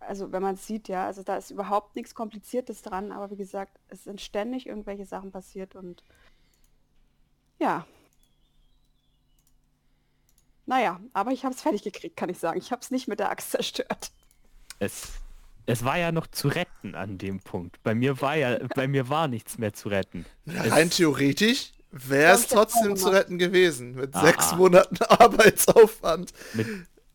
[SPEAKER 2] also wenn man es sieht, ja, also da ist überhaupt nichts Kompliziertes dran, aber wie gesagt, es sind ständig irgendwelche Sachen passiert und ja. Naja, aber ich habe es fertig gekriegt, kann ich sagen. Ich habe es nicht mit der Axt zerstört.
[SPEAKER 3] Es, es war ja noch zu retten an dem Punkt. Bei mir war ja, bei mir war nichts mehr zu retten.
[SPEAKER 1] Rein theoretisch wäre es trotzdem zu retten gewesen. Mit ah, sechs Monaten Arbeitsaufwand.
[SPEAKER 3] Mit,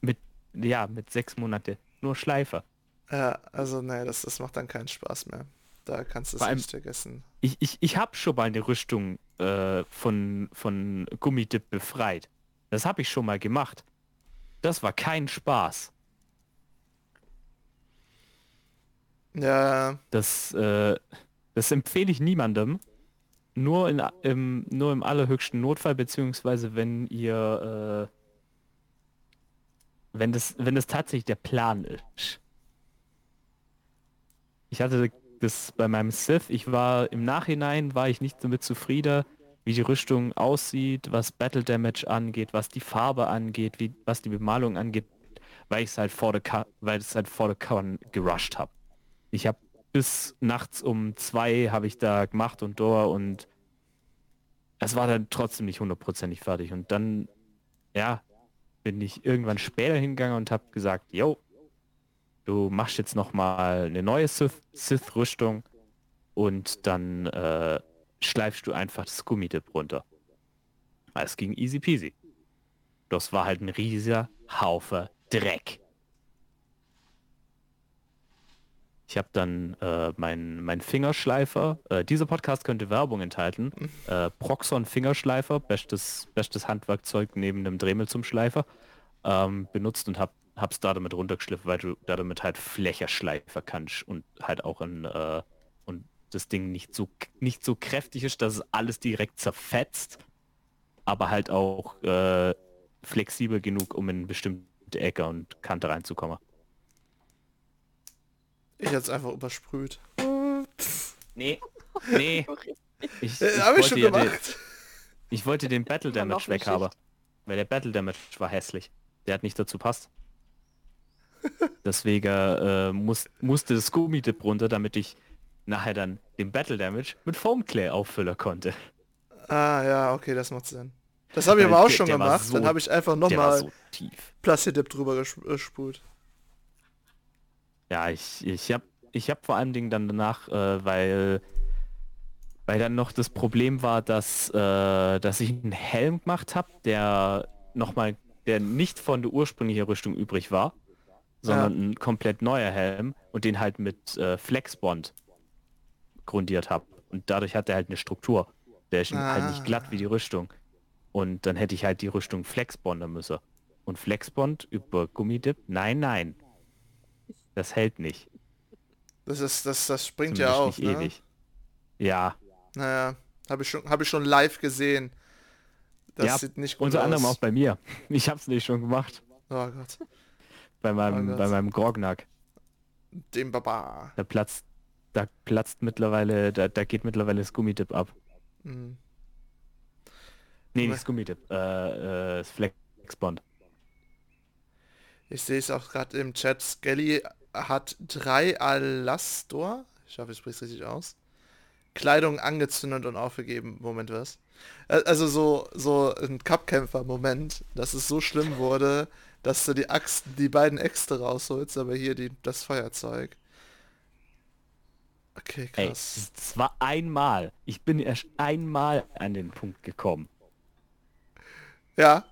[SPEAKER 3] mit, ja, mit sechs Monaten. Nur Schleifer.
[SPEAKER 1] Ja, also nee, das, das macht dann keinen Spaß mehr. Da kannst du es nicht vergessen.
[SPEAKER 3] Ich, ich, ich habe schon mal eine Rüstung äh, von, von Gummidip befreit. Das habe ich schon mal gemacht. Das war kein Spaß.
[SPEAKER 1] Ja.
[SPEAKER 3] Das, äh, das empfehle ich niemandem. Nur, in, im, nur im allerhöchsten Notfall, beziehungsweise wenn ihr, äh, wenn das, wenn das tatsächlich der Plan ist. Ich hatte das bei meinem Sith, ich war im Nachhinein, war ich nicht damit zufrieden, wie die Rüstung aussieht, was Battle Damage angeht, was die Farbe angeht, wie, was die Bemalung angeht, weil ich es halt vor der Ka weil es halt vor der Con gerusht habe. Ich habe bis nachts um zwei habe ich da gemacht und door und es war dann trotzdem nicht hundertprozentig fertig. Und dann, ja, bin ich irgendwann später hingegangen und habe gesagt, yo, du machst jetzt noch mal eine neue Sith-Rüstung und dann äh, schleifst du einfach das Gummidip runter. Es ging easy peasy. Das war halt ein riesiger Haufe Dreck. Ich habe dann äh, meinen mein Fingerschleifer, äh, dieser Podcast könnte Werbung enthalten, äh, Proxon Fingerschleifer, bestes, bestes Handwerkzeug neben einem Dremel zum Schleifer, ähm, benutzt und habe hab's da damit runtergeschliffen, weil du da damit halt Fläche schleifen kannst und halt auch ein äh, das Ding nicht so nicht so kräftig ist, dass es alles direkt zerfetzt, aber halt auch äh, flexibel genug, um in bestimmte Ecke und Kante reinzukommen.
[SPEAKER 1] Ich hätte es einfach übersprüht.
[SPEAKER 3] Nee, nee. Ich,
[SPEAKER 1] Äh,
[SPEAKER 3] ich,
[SPEAKER 1] Hab ich schon
[SPEAKER 3] wollte ja den, ich wollte den Battle Damage weghaben. Weil der Battle Damage war hässlich. Der hat nicht dazu passt. Deswegen äh, muss, musste das Gummi-Dip runter, damit ich nachher dann den Battle Damage mit Foam Clay auffüllen konnte.
[SPEAKER 1] Ah ja, okay, das macht Sinn. Das habe ich aber auch
[SPEAKER 3] der-
[SPEAKER 1] schon
[SPEAKER 3] der
[SPEAKER 1] gemacht.
[SPEAKER 3] so-
[SPEAKER 1] Dann habe ich einfach nochmal
[SPEAKER 3] so tief.
[SPEAKER 1] Plastikdip drüber gesp- gespult.
[SPEAKER 3] Ja, ich, ich habe ich hab vor allen Dingen dann danach, äh, weil, weil dann noch das Problem war, dass, äh, dass ich einen Helm gemacht habe, der nochmal, der nicht von der ursprünglichen Rüstung übrig war, sondern ein komplett neuer Helm und den halt mit äh, Flexbond grundiert habe. Und dadurch hat er halt eine Struktur. Der ist halt nicht glatt wie die Rüstung. Und dann hätte ich halt die Rüstung Flexbonden müssen. Und Flexbond über Gummidip? Nein, nein. Das hält nicht.
[SPEAKER 1] Das ist, das, das springt
[SPEAKER 3] Zumindest
[SPEAKER 1] ja auf,
[SPEAKER 3] nicht
[SPEAKER 1] ne?
[SPEAKER 3] ewig. Ja,
[SPEAKER 1] Naja, habe ich schon, habe ich schon live gesehen. Das
[SPEAKER 3] Ja,
[SPEAKER 1] sieht nicht gut
[SPEAKER 3] unter
[SPEAKER 1] aus.
[SPEAKER 3] anderem auch bei mir. Ich hab's nicht schon gemacht.
[SPEAKER 1] Oh Gott,
[SPEAKER 3] Bei meinem,
[SPEAKER 1] Gott.
[SPEAKER 3] bei meinem Grognack.
[SPEAKER 1] dem Baba.
[SPEAKER 3] Da platzt, da platzt mittlerweile, da, da geht mittlerweile das Gummidip ab.
[SPEAKER 1] Hm.
[SPEAKER 3] Nee, nicht das Gummidip, äh, äh, das Flexbond.
[SPEAKER 1] Ich sehe es auch gerade im Chat. Skelly hat drei Alastor, ich hoffe, ich spreche es richtig aus, Kleidung angezündet und aufgegeben. Moment, was? Ä- Also so, so ein Cupkämpfer-Moment, dass es so schlimm wurde, dass du die Axt, die beiden Äxte rausholst, aber hier die, das Feuerzeug. Okay,
[SPEAKER 3] Ey,
[SPEAKER 1] krass.
[SPEAKER 3] es war einmal. Ich bin erst einmal an den Punkt gekommen.
[SPEAKER 1] Ja.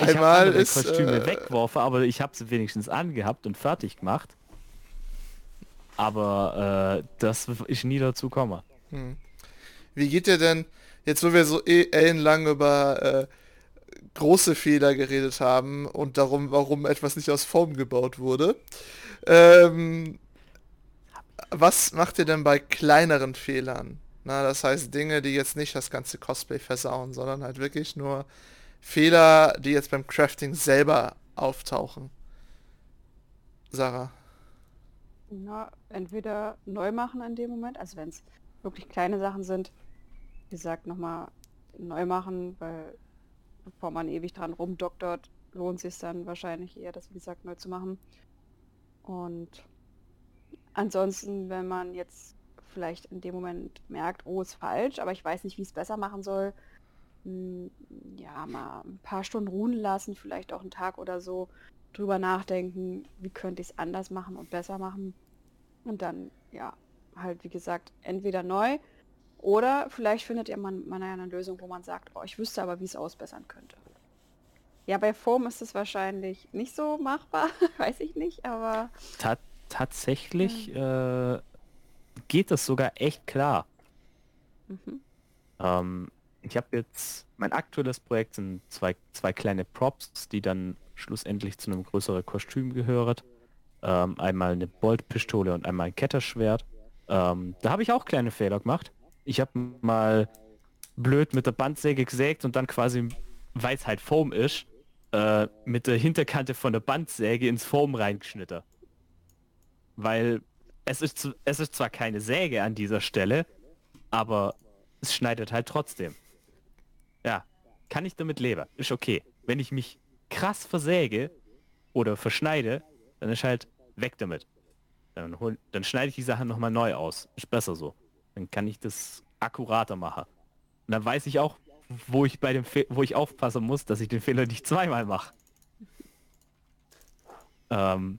[SPEAKER 3] Ich
[SPEAKER 1] Einmal
[SPEAKER 3] andere
[SPEAKER 1] ist...
[SPEAKER 3] Kostüme
[SPEAKER 1] äh,
[SPEAKER 3] weggeworfen, aber ich habe sie wenigstens angehabt und fertig gemacht. Aber äh, das ist nie dazu gekommen.
[SPEAKER 1] Wie geht dir denn, jetzt wo wir so eh ellenlang über äh, große Fehler geredet haben und darum, warum etwas nicht aus Form gebaut wurde, ähm, was macht ihr denn bei kleineren Fehlern? Na, das heißt Dinge, die jetzt nicht das ganze Cosplay versauen, sondern halt wirklich nur Fehler, die jetzt beim Crafting selber auftauchen. Sarah.
[SPEAKER 2] Na, entweder neu machen in dem Moment, also wenn es wirklich kleine Sachen sind, wie gesagt, nochmal neu machen, weil bevor man ewig dran rumdoktort, lohnt sich dann wahrscheinlich eher, das wie gesagt neu zu machen. Und ansonsten, wenn man jetzt vielleicht in dem Moment merkt, oh, ist falsch, aber ich weiß nicht, wie ich es besser machen soll, hm, ja, mal ein paar Stunden ruhen lassen, vielleicht auch einen Tag oder so, drüber nachdenken, wie könnte ich es anders machen und besser machen. Und dann, ja, halt wie gesagt, entweder neu oder vielleicht findet ihr man, man eine Lösung, wo man sagt, oh, ich wüsste aber, wie es ausbessern könnte. Ja, bei Form ist es wahrscheinlich nicht so machbar, weiß ich nicht, aber
[SPEAKER 3] Ta tatsächlich äh, geht das sogar echt klar.
[SPEAKER 2] mhm.
[SPEAKER 3] Ähm, ich habe jetzt, mein aktuelles Projekt sind zwei, zwei kleine Props, die dann schlussendlich zu einem größeren Kostüm gehören. Ähm, einmal eine Boltpistole und einmal ein Ketterschwert. Ähm, da habe ich auch kleine Fehler gemacht. Ich habe mal blöd mit der Bandsäge gesägt und dann quasi, weil es halt Foam ist, äh, mit der Hinterkante von der Bandsäge ins Foam reingeschnitten. Weil es ist, es ist zwar keine Säge an dieser Stelle, aber es schneidet halt trotzdem. Ja, kann ich damit leben. Ist okay. Wenn ich mich krass versäge oder verschneide, dann ist halt weg damit. Dann, hol, dann schneide ich die Sachen nochmal neu aus. Ist besser so. Dann kann ich das akkurater machen. Und dann weiß ich auch, wo ich bei dem wo ich aufpassen muss, dass ich den Fehler nicht zweimal mache. Ähm,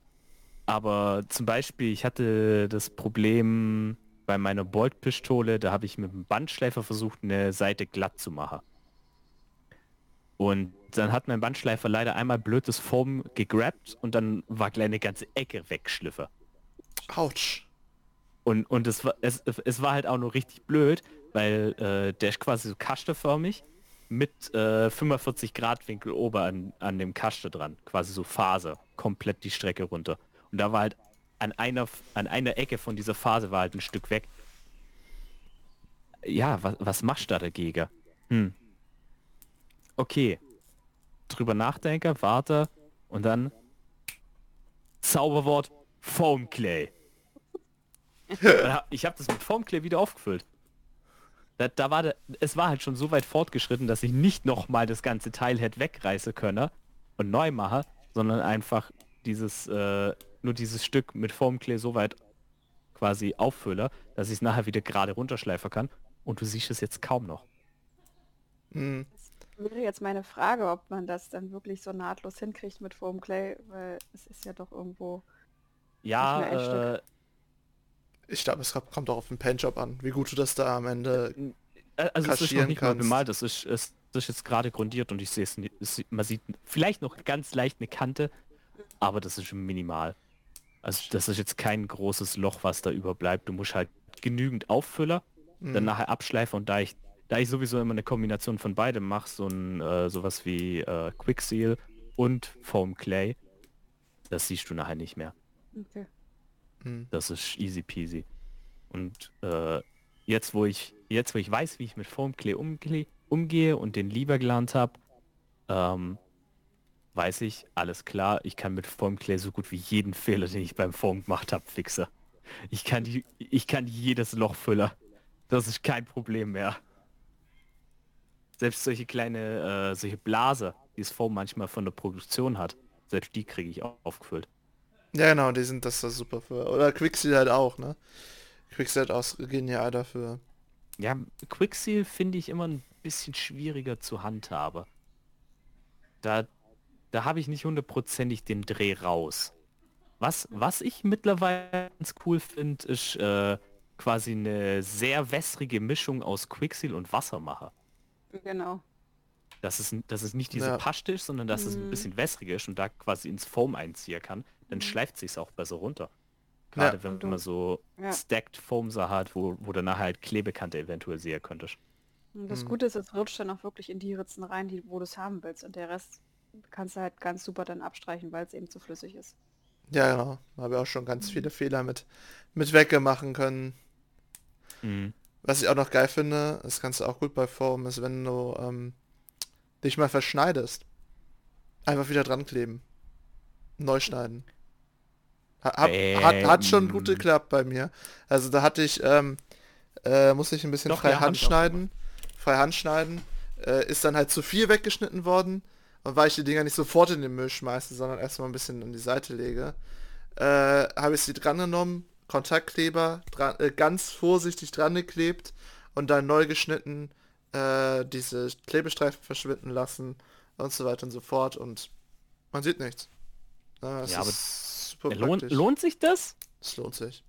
[SPEAKER 3] aber zum Beispiel, ich hatte das Problem bei meiner Bolt-Pistole, da habe ich mit dem Bandschleifer versucht, eine Seite glatt zu machen. Und dann hat mein Bandschleifer leider einmal blödes Form gegrabt und dann war gleich eine ganze Ecke wegschliffe.
[SPEAKER 1] Autsch.
[SPEAKER 3] Und, und es, war, es, es war halt auch nur richtig blöd, weil äh, der ist quasi so kasteförmig mit äh, 45 Grad Winkel ober an, an dem Kaste dran. Quasi so Phase, komplett die Strecke runter. Und da war halt an einer, an einer Ecke von dieser Phase war halt ein Stück weg. Ja, was, was machst du da dagegen? Hm. Okay. Drüber nachdenke, warte und dann Zauberwort Foam Clay. ich habe das mit Foam Clay wieder aufgefüllt. Da, da war der, es war halt schon so weit fortgeschritten, dass ich nicht noch mal das ganze Teil hätte wegreißen können und neu mache, sondern einfach dieses äh, nur dieses Stück mit Formklee so weit quasi auffülle, dass ich es nachher wieder gerade runterschleifen kann. Und du siehst es jetzt kaum noch.
[SPEAKER 2] Mhm. Das wäre jetzt meine Frage, ob man das dann wirklich so nahtlos hinkriegt mit Foam Clay, weil es ist ja doch irgendwo.
[SPEAKER 3] Ja, äh,
[SPEAKER 1] ich glaube, es kommt auch auf den Paintjob an, wie gut du das da am Ende
[SPEAKER 3] äh, Also es ist noch nicht kannst. mal bemalt, das ist, es ist jetzt gerade grundiert und ich sehe es, man sieht vielleicht noch ganz leicht eine Kante, aber das ist schon minimal. Also das ist jetzt kein großes Loch, was da überbleibt. Du musst halt genügend Auffüller, mhm. dann nachher abschleifen und da ich, da ich sowieso immer eine Kombination von beidem mache, so ein äh, sowas wie äh, Quickseal und Foam Clay, das siehst du nachher nicht mehr. Okay. Hm. Das ist easy peasy. Und äh, jetzt, wo ich jetzt, wo ich weiß, wie ich mit Foamclay umge umgehe und den lieber gelernt habe, ähm, weiß ich, alles klar, ich kann mit Foamclay so gut wie jeden Fehler, den ich beim Foam gemacht habe, fixe. Ich kann die, ich kann jedes Loch füllen. Das ist kein Problem mehr. Selbst solche kleine, äh, solche Blase, die es Foam manchmal von der Produktion hat, selbst die kriege ich auch aufgefüllt.
[SPEAKER 1] Ja, genau, die sind das, das super für. Oder Quickseal halt auch, ne? Quickseal halt auch genial dafür.
[SPEAKER 3] Ja, Quickseal finde ich immer ein bisschen schwieriger zu handhaben. Da, da habe ich nicht hundertprozentig den Dreh raus. Was, was ich mittlerweile ganz cool finde, ist äh, quasi eine sehr wässrige Mischung aus Quickseal und Wasser mache.
[SPEAKER 2] Genau.
[SPEAKER 3] Dass es, dass es nicht diese ja. Paste ist, sondern dass mm. es ein mhm. bisschen wässriger ist und da quasi ins Foam einziehen kann dann mhm. schleift sich auch besser runter. Gerade ja. wenn du, man so ja. stacked Foamser hat, wo, wo danach halt Klebekante eventuell sehen könntest.
[SPEAKER 2] Das mhm. Gute ist, es rutscht dann auch wirklich in die Ritzen rein, die, wo du es haben willst. Und der Rest kannst du halt ganz super dann abstreichen, weil es eben zu flüssig ist.
[SPEAKER 1] Ja, genau. Da habe ich auch schon ganz mhm. viele Fehler mit, mit weggemachen können. Mhm. Was ich auch noch geil finde, das kannst du auch gut bei Foam, ist, wenn du ähm, dich mal verschneidest. Einfach wieder dran kleben. Neu schneiden. Hab, hat, hat schon gut geklappt bei mir. Also da hatte ich, ähm, äh, musste ich ein bisschen Doch, frei ja, Hand schneiden. Frei Hand schneiden. Äh, ist dann halt zu viel weggeschnitten worden. Und weil ich die Dinger nicht sofort in den Müll schmeiße, sondern erstmal ein bisschen an die Seite lege, äh, habe ich sie dran genommen, Kontaktkleber, dran, äh, ganz vorsichtig dran geklebt und dann neu geschnitten, äh, diese Klebestreifen verschwinden lassen und so weiter und so fort. Und man sieht nichts.
[SPEAKER 3] Ja, aber Lohnt, lohnt sich das?
[SPEAKER 1] Es lohnt sich.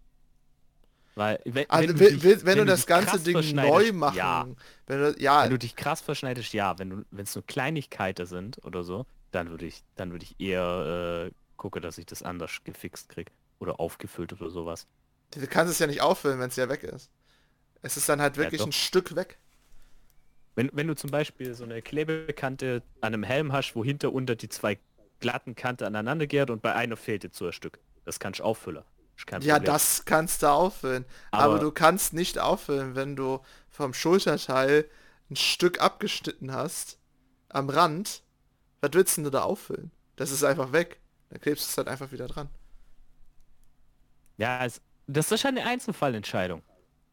[SPEAKER 3] Weil, wenn,
[SPEAKER 1] also, wenn, du, dich, wenn, wenn du das ganze Ding neu machen,
[SPEAKER 3] ja. Wenn, du, ja. wenn du dich krass verschneidest, ja. Wenn du, wenn es nur Kleinigkeiten sind oder so, dann würde ich, dann würde ich eher äh, gucken, dass ich das anders gefixt krieg oder aufgefüllt oder sowas.
[SPEAKER 1] Du kannst es ja nicht auffüllen, wenn es ja weg ist. Es ist dann halt wirklich ja, ein Stück weg.
[SPEAKER 3] Wenn, wenn du zum Beispiel so eine Klebekante an einem Helm hast, wo hinter unter die zwei glatten Kante aneinander gehrt und bei einer fehlt jetzt so ein Stück. Das kannst du auffüllen.
[SPEAKER 1] Ja, das kannst du auffüllen. Aber, aber, du kannst nicht auffüllen, wenn du vom Schulterteil ein Stück abgeschnitten hast am Rand. Was willst du da auffüllen? Das ist einfach weg. Dann klebst du es halt einfach wieder dran.
[SPEAKER 3] Ja, es, das ist schon eine Einzelfallentscheidung.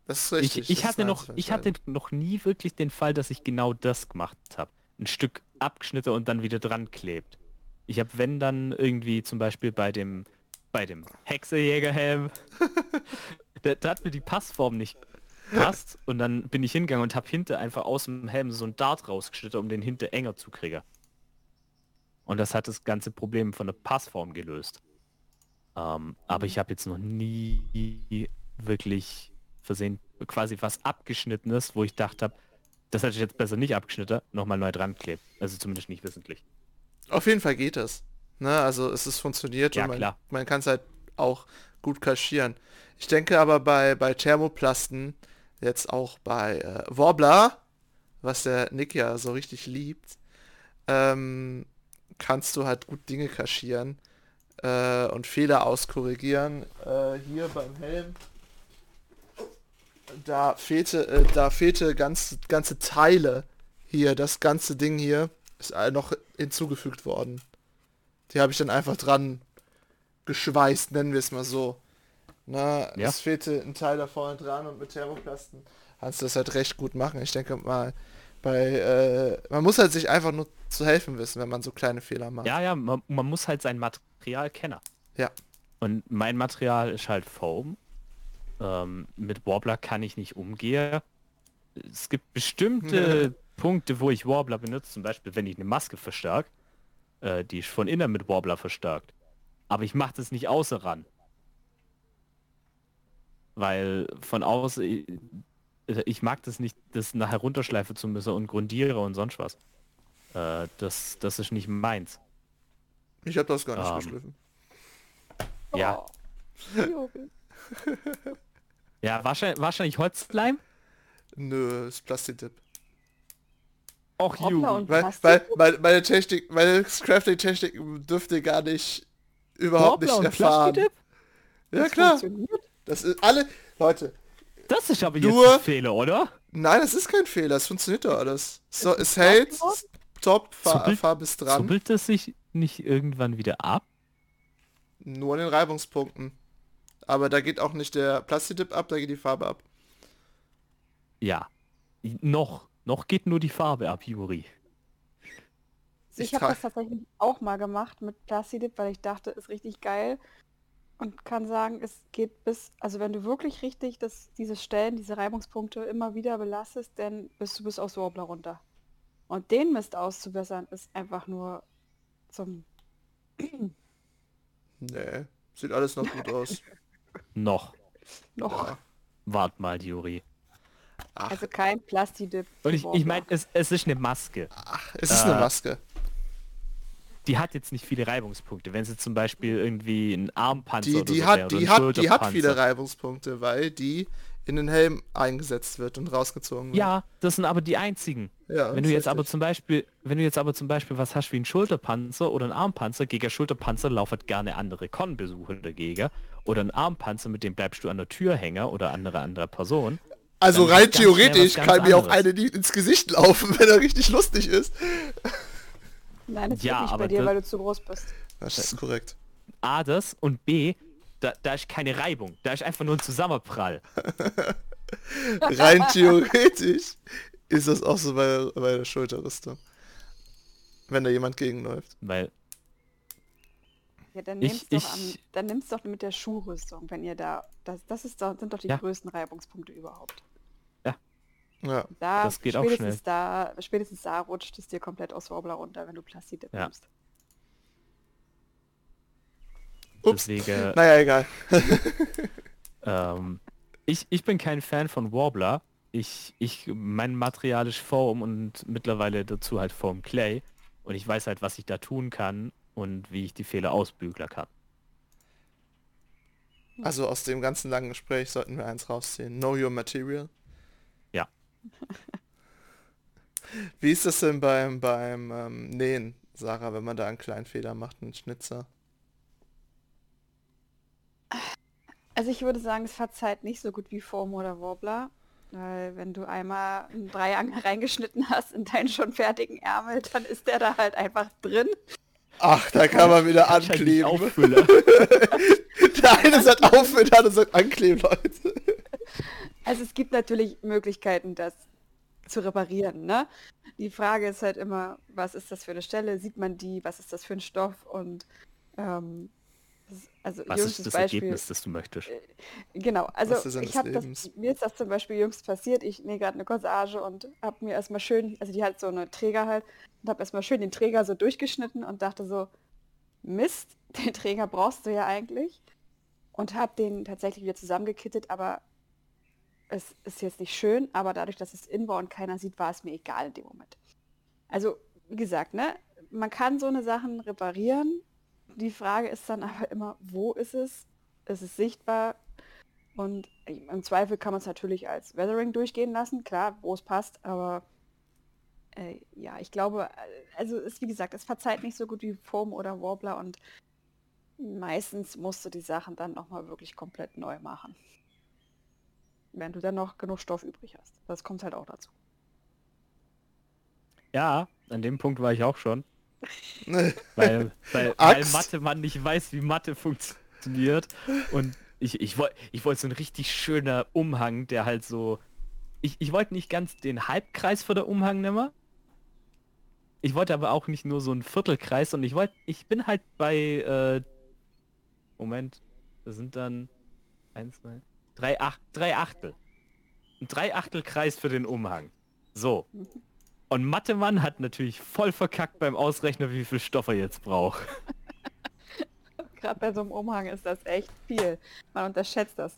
[SPEAKER 1] Das ist
[SPEAKER 3] Ich,
[SPEAKER 1] richtig.
[SPEAKER 3] ich
[SPEAKER 1] ist
[SPEAKER 3] hatte noch, ich hatte noch nie wirklich den Fall, dass ich genau das gemacht habe. Ein Stück abgeschnitten und dann wieder dran klebt. Ich habe, wenn dann irgendwie zum Beispiel bei dem, bei dem Hexerjägerhelm, da, da hat mir die Passform nicht passt und dann bin ich hingegangen und habe hinter einfach aus dem Helm so ein Dart rausgeschnitten, um den hinter enger zu kriegen. Und das hat das ganze Problem von der Passform gelöst. Ähm, aber ich habe jetzt noch nie wirklich versehen quasi was abgeschnittenes, wo ich dachte hab, das hätte ich jetzt besser nicht abgeschnitten, nochmal neu dran klebt. Also zumindest nicht wissentlich.
[SPEAKER 1] Auf jeden Fall geht es. Ne? Also es ist funktioniert
[SPEAKER 3] Ja,
[SPEAKER 1] und man,
[SPEAKER 3] klar.
[SPEAKER 1] man kann es halt auch gut kaschieren. Ich denke aber bei, bei Thermoplasten, jetzt auch bei äh, Wobbler, was der Nick ja so richtig liebt, ähm, kannst du halt gut Dinge kaschieren äh, und Fehler auskorrigieren. Äh, hier beim Helm, da fehlte, äh, da fehlte ganz, ganze Teile hier, das ganze Ding hier ist noch hinzugefügt worden. Die habe ich dann einfach dran geschweißt, nennen wir es mal so. Na,
[SPEAKER 3] Ja.
[SPEAKER 1] es fehlte ein Teil da vorne dran und mit Thermoplasten kannst du das halt recht gut machen. Ich denke mal, bei, äh, man muss halt sich einfach nur zu helfen wissen, wenn man so kleine Fehler macht.
[SPEAKER 3] Ja, ja, man, man muss halt sein Material kennen.
[SPEAKER 1] Ja.
[SPEAKER 3] Und mein Material ist halt Foam. Ähm, mit Warbler kann ich nicht umgehen. Es gibt bestimmte Punkte, wo ich Warbler benutze, zum Beispiel wenn ich eine Maske verstärke, äh, die ist von innen mit Warbler verstärkt. Aber ich mache das nicht außer ran. Weil von außen, ich, ich mag das nicht, das nachher runterschleifen zu müssen und grundiere und sonst was. Äh, das, das ist nicht meins.
[SPEAKER 1] Ich habe das gar nicht
[SPEAKER 3] Ähm.
[SPEAKER 1] geschliffen.
[SPEAKER 3] Ja.
[SPEAKER 2] Oh.
[SPEAKER 3] Ja, wahrscheinlich, wahrscheinlich Holzleim.
[SPEAKER 1] Nö, ist Plastikdip.
[SPEAKER 3] Juri.
[SPEAKER 2] und
[SPEAKER 1] Weil, weil, meine, meine Technik, meine Crafting-Technik dürfte gar nicht überhaupt
[SPEAKER 3] Hoppla
[SPEAKER 1] nicht erfahren. Ja
[SPEAKER 2] Das
[SPEAKER 1] klar, das ist alle, Leute,
[SPEAKER 3] Das ist aber
[SPEAKER 1] Nur-
[SPEAKER 3] jetzt ein Fehler, oder?
[SPEAKER 1] nein, das ist kein Fehler, es funktioniert doch alles. So, es hält, top, fahr,
[SPEAKER 3] Zuppelt-
[SPEAKER 1] fahr bis dran,
[SPEAKER 3] Zuppelt es sich nicht irgendwann wieder ab?
[SPEAKER 1] nur an den Reibungspunkten. Aber da geht auch nicht der Plastidip ab, da geht die Farbe ab.
[SPEAKER 3] Ja. Noch. Noch geht nur die Farbe ab, Juri.
[SPEAKER 1] Ich
[SPEAKER 2] Ich habe das tatsächlich auch mal gemacht mit Plastidip, weil ich dachte, ist richtig geil. Und kann sagen, es geht bis, also wenn du wirklich richtig das, diese Stellen, diese Reibungspunkte immer wieder belastest, dann bist du bis aufs Warbler runter. Und den Mist auszubessern, ist einfach nur zum...
[SPEAKER 1] Nee, sieht alles noch gut aus.
[SPEAKER 3] Noch.
[SPEAKER 2] noch.
[SPEAKER 1] Ja.
[SPEAKER 3] Wart mal, Juri.
[SPEAKER 1] Ach,
[SPEAKER 2] Also kein Plastidip.
[SPEAKER 3] Und ich, ich meine, es, es ist eine Maske.
[SPEAKER 1] ach, es ist eine
[SPEAKER 3] Äh,
[SPEAKER 1] Maske.
[SPEAKER 3] Die hat jetzt nicht viele Reibungspunkte. Wenn sie zum Beispiel irgendwie ein Armpanzer
[SPEAKER 1] Die,
[SPEAKER 3] oder
[SPEAKER 1] die,
[SPEAKER 3] so
[SPEAKER 1] hat,
[SPEAKER 3] wäre
[SPEAKER 1] die,
[SPEAKER 3] oder
[SPEAKER 1] hat, die hat viele. Reibungspunkte, weil die in den Helm eingesetzt wird und rausgezogen wird.
[SPEAKER 3] Ja, das sind aber die einzigen.
[SPEAKER 1] ja
[SPEAKER 3] Wenn du jetzt aber
[SPEAKER 1] richtig.
[SPEAKER 3] zum Beispiel, wenn du jetzt aber zum Beispiel was hast wie ein Schulterpanzer oder ein Armpanzer, gegen Schulterpanzer laufen gerne andere Con-Besucher dagegen. Oder ein Armpanzer, mit dem bleibst du an der Tür hängen oder andere andere Person.
[SPEAKER 1] Also rein theoretisch kann mir auch eine die ins Gesicht laufen, wenn er richtig lustig ist.
[SPEAKER 2] Nein, das
[SPEAKER 3] Ja,
[SPEAKER 2] geht nicht
[SPEAKER 3] aber
[SPEAKER 2] bei dir, weil du zu groß bist.
[SPEAKER 1] Das ist korrekt.
[SPEAKER 3] A, das und B, da, da ist keine Reibung. Da ist einfach nur ein Zusammenprall.
[SPEAKER 1] Rein theoretisch ist das auch so bei, bei der Schulterrüstung. Wenn da jemand gegenläuft.
[SPEAKER 3] Weil,
[SPEAKER 2] Ja, dann
[SPEAKER 3] Ich-
[SPEAKER 2] nimm's doch, an, dann doch mit der Schuhrüstung, wenn ihr da, das, das ist doch, sind doch die
[SPEAKER 3] Ja.
[SPEAKER 2] größten Reibungspunkte überhaupt.
[SPEAKER 1] Ja.
[SPEAKER 2] Da,
[SPEAKER 3] Das geht auch
[SPEAKER 2] spätestens
[SPEAKER 3] schnell.
[SPEAKER 2] Da, spätestens da rutscht es dir komplett aus Warbler runter, wenn du Plastidip
[SPEAKER 3] Ja.
[SPEAKER 2] nimmst.
[SPEAKER 1] Ups.
[SPEAKER 3] deswegen,
[SPEAKER 1] Naja, egal.
[SPEAKER 3] ähm, ich, ich bin kein Fan von Warbler. Ich, ich, mein Material ist Foam und mittlerweile dazu halt Foam Clay. Und ich weiß halt, was ich da tun kann und wie ich die Fehler ausbügeln kann.
[SPEAKER 1] Also aus dem ganzen langen Gespräch sollten wir eins rausziehen. Know your material. Wie ist das denn beim, beim ähm, Nähen, Sarah, wenn man da einen kleinen Fehler macht, einen Schnitzer?
[SPEAKER 2] Also ich würde sagen, es verzeiht nicht so gut wie Foam oder Warbler. Weil wenn du einmal einen Dreiangel reingeschnitten hast in deinen schon fertigen Ärmel, dann ist der da halt einfach drin.
[SPEAKER 1] Ach, da kann man wieder ankleben.
[SPEAKER 3] Auffüller.
[SPEAKER 1] Der eine sagt aufhören, der andere sagt ankleben, Leute.
[SPEAKER 2] Also es gibt natürlich Möglichkeiten, das zu reparieren. Ne? Die Frage ist halt immer, was ist das für eine Stelle? Sieht man die? Was ist das für ein Stoff? Und ähm, also
[SPEAKER 3] Was ist
[SPEAKER 2] jüngstes
[SPEAKER 3] das
[SPEAKER 2] Beispiel,
[SPEAKER 3] Ergebnis, das du möchtest?
[SPEAKER 2] Genau, also ich habe das, mir ist das zum Beispiel jüngst passiert. Ich nähe gerade eine Corsage und habe mir erstmal schön, also die hat so eine Träger halt, und habe erstmal schön den Träger so durchgeschnitten und dachte so, Mist, den Träger brauchst du ja eigentlich. Und habe den tatsächlich wieder zusammengekittet, aber es ist jetzt nicht schön, aber dadurch, dass es in war und keiner sieht, war es mir egal in dem Moment. Also, wie gesagt, ne, man kann so eine Sachen reparieren. Die Frage ist dann aber immer, wo ist es? Ist es sichtbar? Und im Zweifel kann man es natürlich als Weathering durchgehen lassen, klar, wo es passt, aber äh, ja, ich glaube, also ist wie gesagt, es verzeiht nicht so gut wie Foam oder Warbler und meistens musst du die Sachen dann nochmal wirklich komplett neu machen. Wenn du dann noch genug Stoff übrig hast. Das kommt halt auch dazu.
[SPEAKER 3] Ja, an dem Punkt war ich auch schon. Weil, weil, weil
[SPEAKER 1] Axt.
[SPEAKER 3] Mathe man nicht weiß, wie Mathe funktioniert. Und ich, ich wollte ich wollt so ein richtig schöner Umhang, der halt so... Ich, ich wollte nicht ganz den Halbkreis für der Umhang nehmen. Ich wollte aber auch nicht nur so einen Viertelkreis und ich wollte, ich bin halt bei, äh, Moment, das sind dann eins, zwei, drei, acht, drei Achtel. Ein Dreiachtelkreis für den Umhang. So. Und Mathemann hat natürlich voll verkackt beim Ausrechnen, wie viel Stoff er jetzt braucht.
[SPEAKER 2] Gerade bei so einem Umhang ist das echt viel. Man unterschätzt das.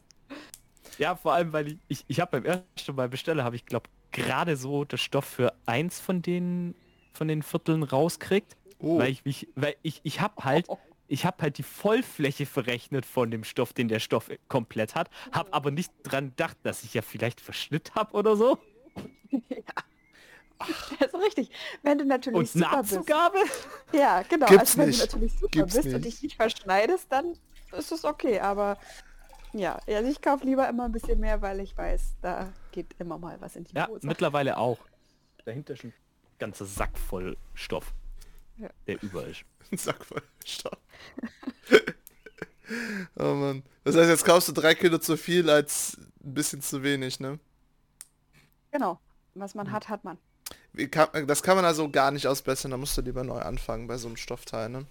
[SPEAKER 3] Ja, vor allem, weil ich, ich, ich habe beim ersten Mal bestelle, habe ich glaube gerade so das Stoff für eins von den von den Vierteln rauskriegt,
[SPEAKER 1] Oh.
[SPEAKER 3] weil ich mich, weil ich, ich habe halt, ich habe halt die Vollfläche verrechnet von dem Stoff, den der Stoff komplett hat, habe aber nicht dran gedacht, dass ich ja vielleicht Verschnitt habe oder so
[SPEAKER 2] Das ist richtig. Wenn du natürlich
[SPEAKER 3] und
[SPEAKER 2] super bist.
[SPEAKER 3] Nachzugabe.
[SPEAKER 2] Ja, genau.
[SPEAKER 1] Gibt's
[SPEAKER 2] also wenn
[SPEAKER 1] nicht.
[SPEAKER 2] du natürlich super
[SPEAKER 1] Gibt's
[SPEAKER 2] bist
[SPEAKER 1] nicht.
[SPEAKER 2] und dich nicht verschneidest, dann ist es okay. Aber ja, also ich kaufe lieber immer ein bisschen mehr, weil ich weiß, da geht immer mal was in die
[SPEAKER 3] Ja,
[SPEAKER 2] Hose.
[SPEAKER 3] mittlerweile auch. Dahinter ist ein ganzer Sack voll Stoff,
[SPEAKER 2] Ja.
[SPEAKER 3] der über ist.
[SPEAKER 1] Ein Sack voll Stoff. oh Mann. Das heißt, jetzt kaufst du drei Kilo zu viel als ein bisschen zu wenig, ne?
[SPEAKER 2] Genau. Was
[SPEAKER 1] Hm.
[SPEAKER 2] man hat, hat man.
[SPEAKER 1] Wie kann, das kann man also gar nicht ausbessern, da musst du lieber neu anfangen bei so einem Stoffteil, ne?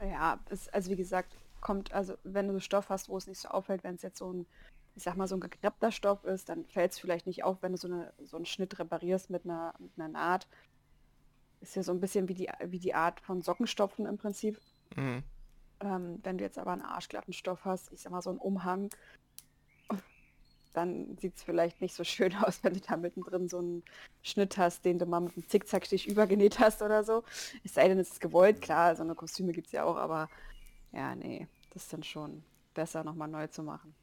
[SPEAKER 2] Ja, es, also wie gesagt, kommt, also wenn du Stoff hast, wo es nicht so auffällt, wenn es jetzt so ein, ich sag mal, so ein gekreppter Stoff ist, dann fällt es vielleicht nicht auf, wenn du so, eine, so einen Schnitt reparierst mit einer, mit einer Naht. Ist ja so ein bisschen wie die, wie die Art von Sockenstopfen im Prinzip.
[SPEAKER 1] Mhm.
[SPEAKER 2] Ähm, wenn du jetzt aber einen arschglatten Stoff hast, ich sag mal so einen Umhang, dann sieht es vielleicht nicht so schön aus, wenn du da mittendrin so einen Schnitt hast, den du mal mit einem Zickzackstich übergenäht hast oder so. Es sei denn, es ist gewollt, klar, so eine Kostüme gibt es ja auch, aber ja, nee, das ist dann schon besser, nochmal neu zu machen.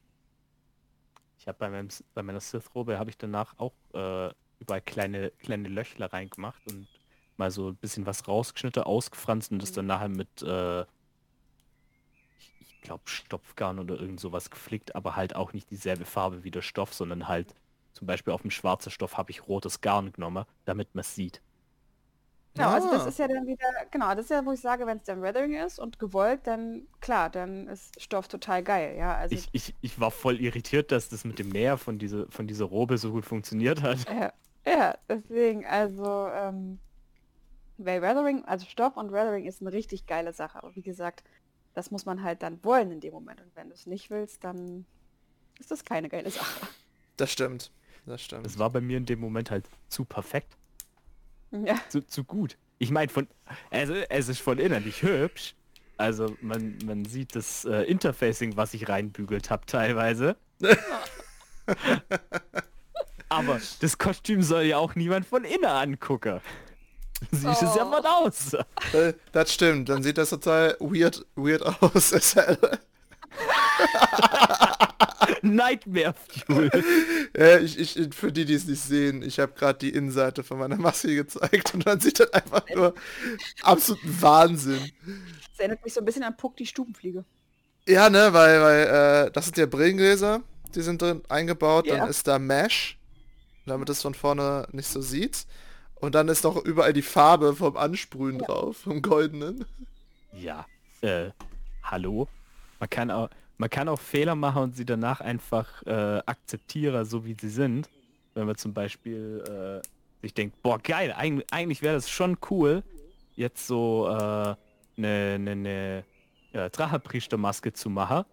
[SPEAKER 3] Ich habe bei, meinem, bei meiner Sith-Robe habe ich danach auch äh, überall kleine, kleine Löchler reingemacht und mal so ein bisschen was rausgeschnitten, ausgefranst und das dann nachher mit, äh, ich, ich glaube, Stopfgarn oder irgend sowas geflickt, aber halt auch nicht dieselbe Farbe wie der Stoff, sondern halt zum Beispiel auf dem schwarzen Stoff habe ich rotes Garn genommen, damit man es sieht.
[SPEAKER 2] Genau, also das
[SPEAKER 1] Ah.
[SPEAKER 2] ist ja dann wieder, genau, das ist ja, wo ich sage, wenn es dann Weathering ist und gewollt, dann klar, dann ist Stoff total geil, ja. Also
[SPEAKER 3] Ich, ich, ich war voll irritiert, dass das mit dem Näher von, diese, von dieser Robe so gut funktioniert hat.
[SPEAKER 2] Ja, ja, deswegen, also ähm, bei Weathering, also Stoff und Weathering ist eine richtig geile Sache. Aber wie gesagt, das muss man halt dann wollen in dem Moment. Und wenn du es nicht willst, dann ist das keine geile Sache.
[SPEAKER 1] Das stimmt. Das stimmt.
[SPEAKER 3] Das war bei mir in dem Moment halt zu perfekt.
[SPEAKER 2] Ja,
[SPEAKER 3] zu, zu gut. Ich meine, von also es ist von innen nicht hübsch. Also man, man sieht das äh, Interfacing, was ich reinbügelt habe teilweise. Aber das Kostüm soll ja auch niemand von innen angucken. Sieht es ja
[SPEAKER 2] Oh.
[SPEAKER 3] mal aus.
[SPEAKER 1] Äh, das stimmt, dann sieht das total weird, weird aus.
[SPEAKER 3] Nightmare Fuel.
[SPEAKER 1] ja, ich, ich, für die, die es nicht sehen, ich habe gerade die Innenseite von meiner Maske gezeigt und man sieht dann einfach nur absoluten Wahnsinn.
[SPEAKER 2] das erinnert mich so ein bisschen an Puck die Stubenfliege.
[SPEAKER 1] Ja, ne, weil, weil äh, das sind ja Brillengläser, die sind drin eingebaut,
[SPEAKER 2] Ja.
[SPEAKER 1] dann ist da Mesh, damit es von vorne nicht so sieht. Und dann ist noch überall die Farbe vom Ansprühen drauf, vom Goldenen.
[SPEAKER 3] Ja, äh, hallo? Man kann auch, man kann auch Fehler machen und sie danach einfach äh, akzeptieren, so wie sie sind. Wenn man zum Beispiel äh, sich denkt, boah geil, eigentlich, eigentlich wäre das schon cool, jetzt so eine äh, ne, ne, ne äh, Drachepriestermaske zu machen.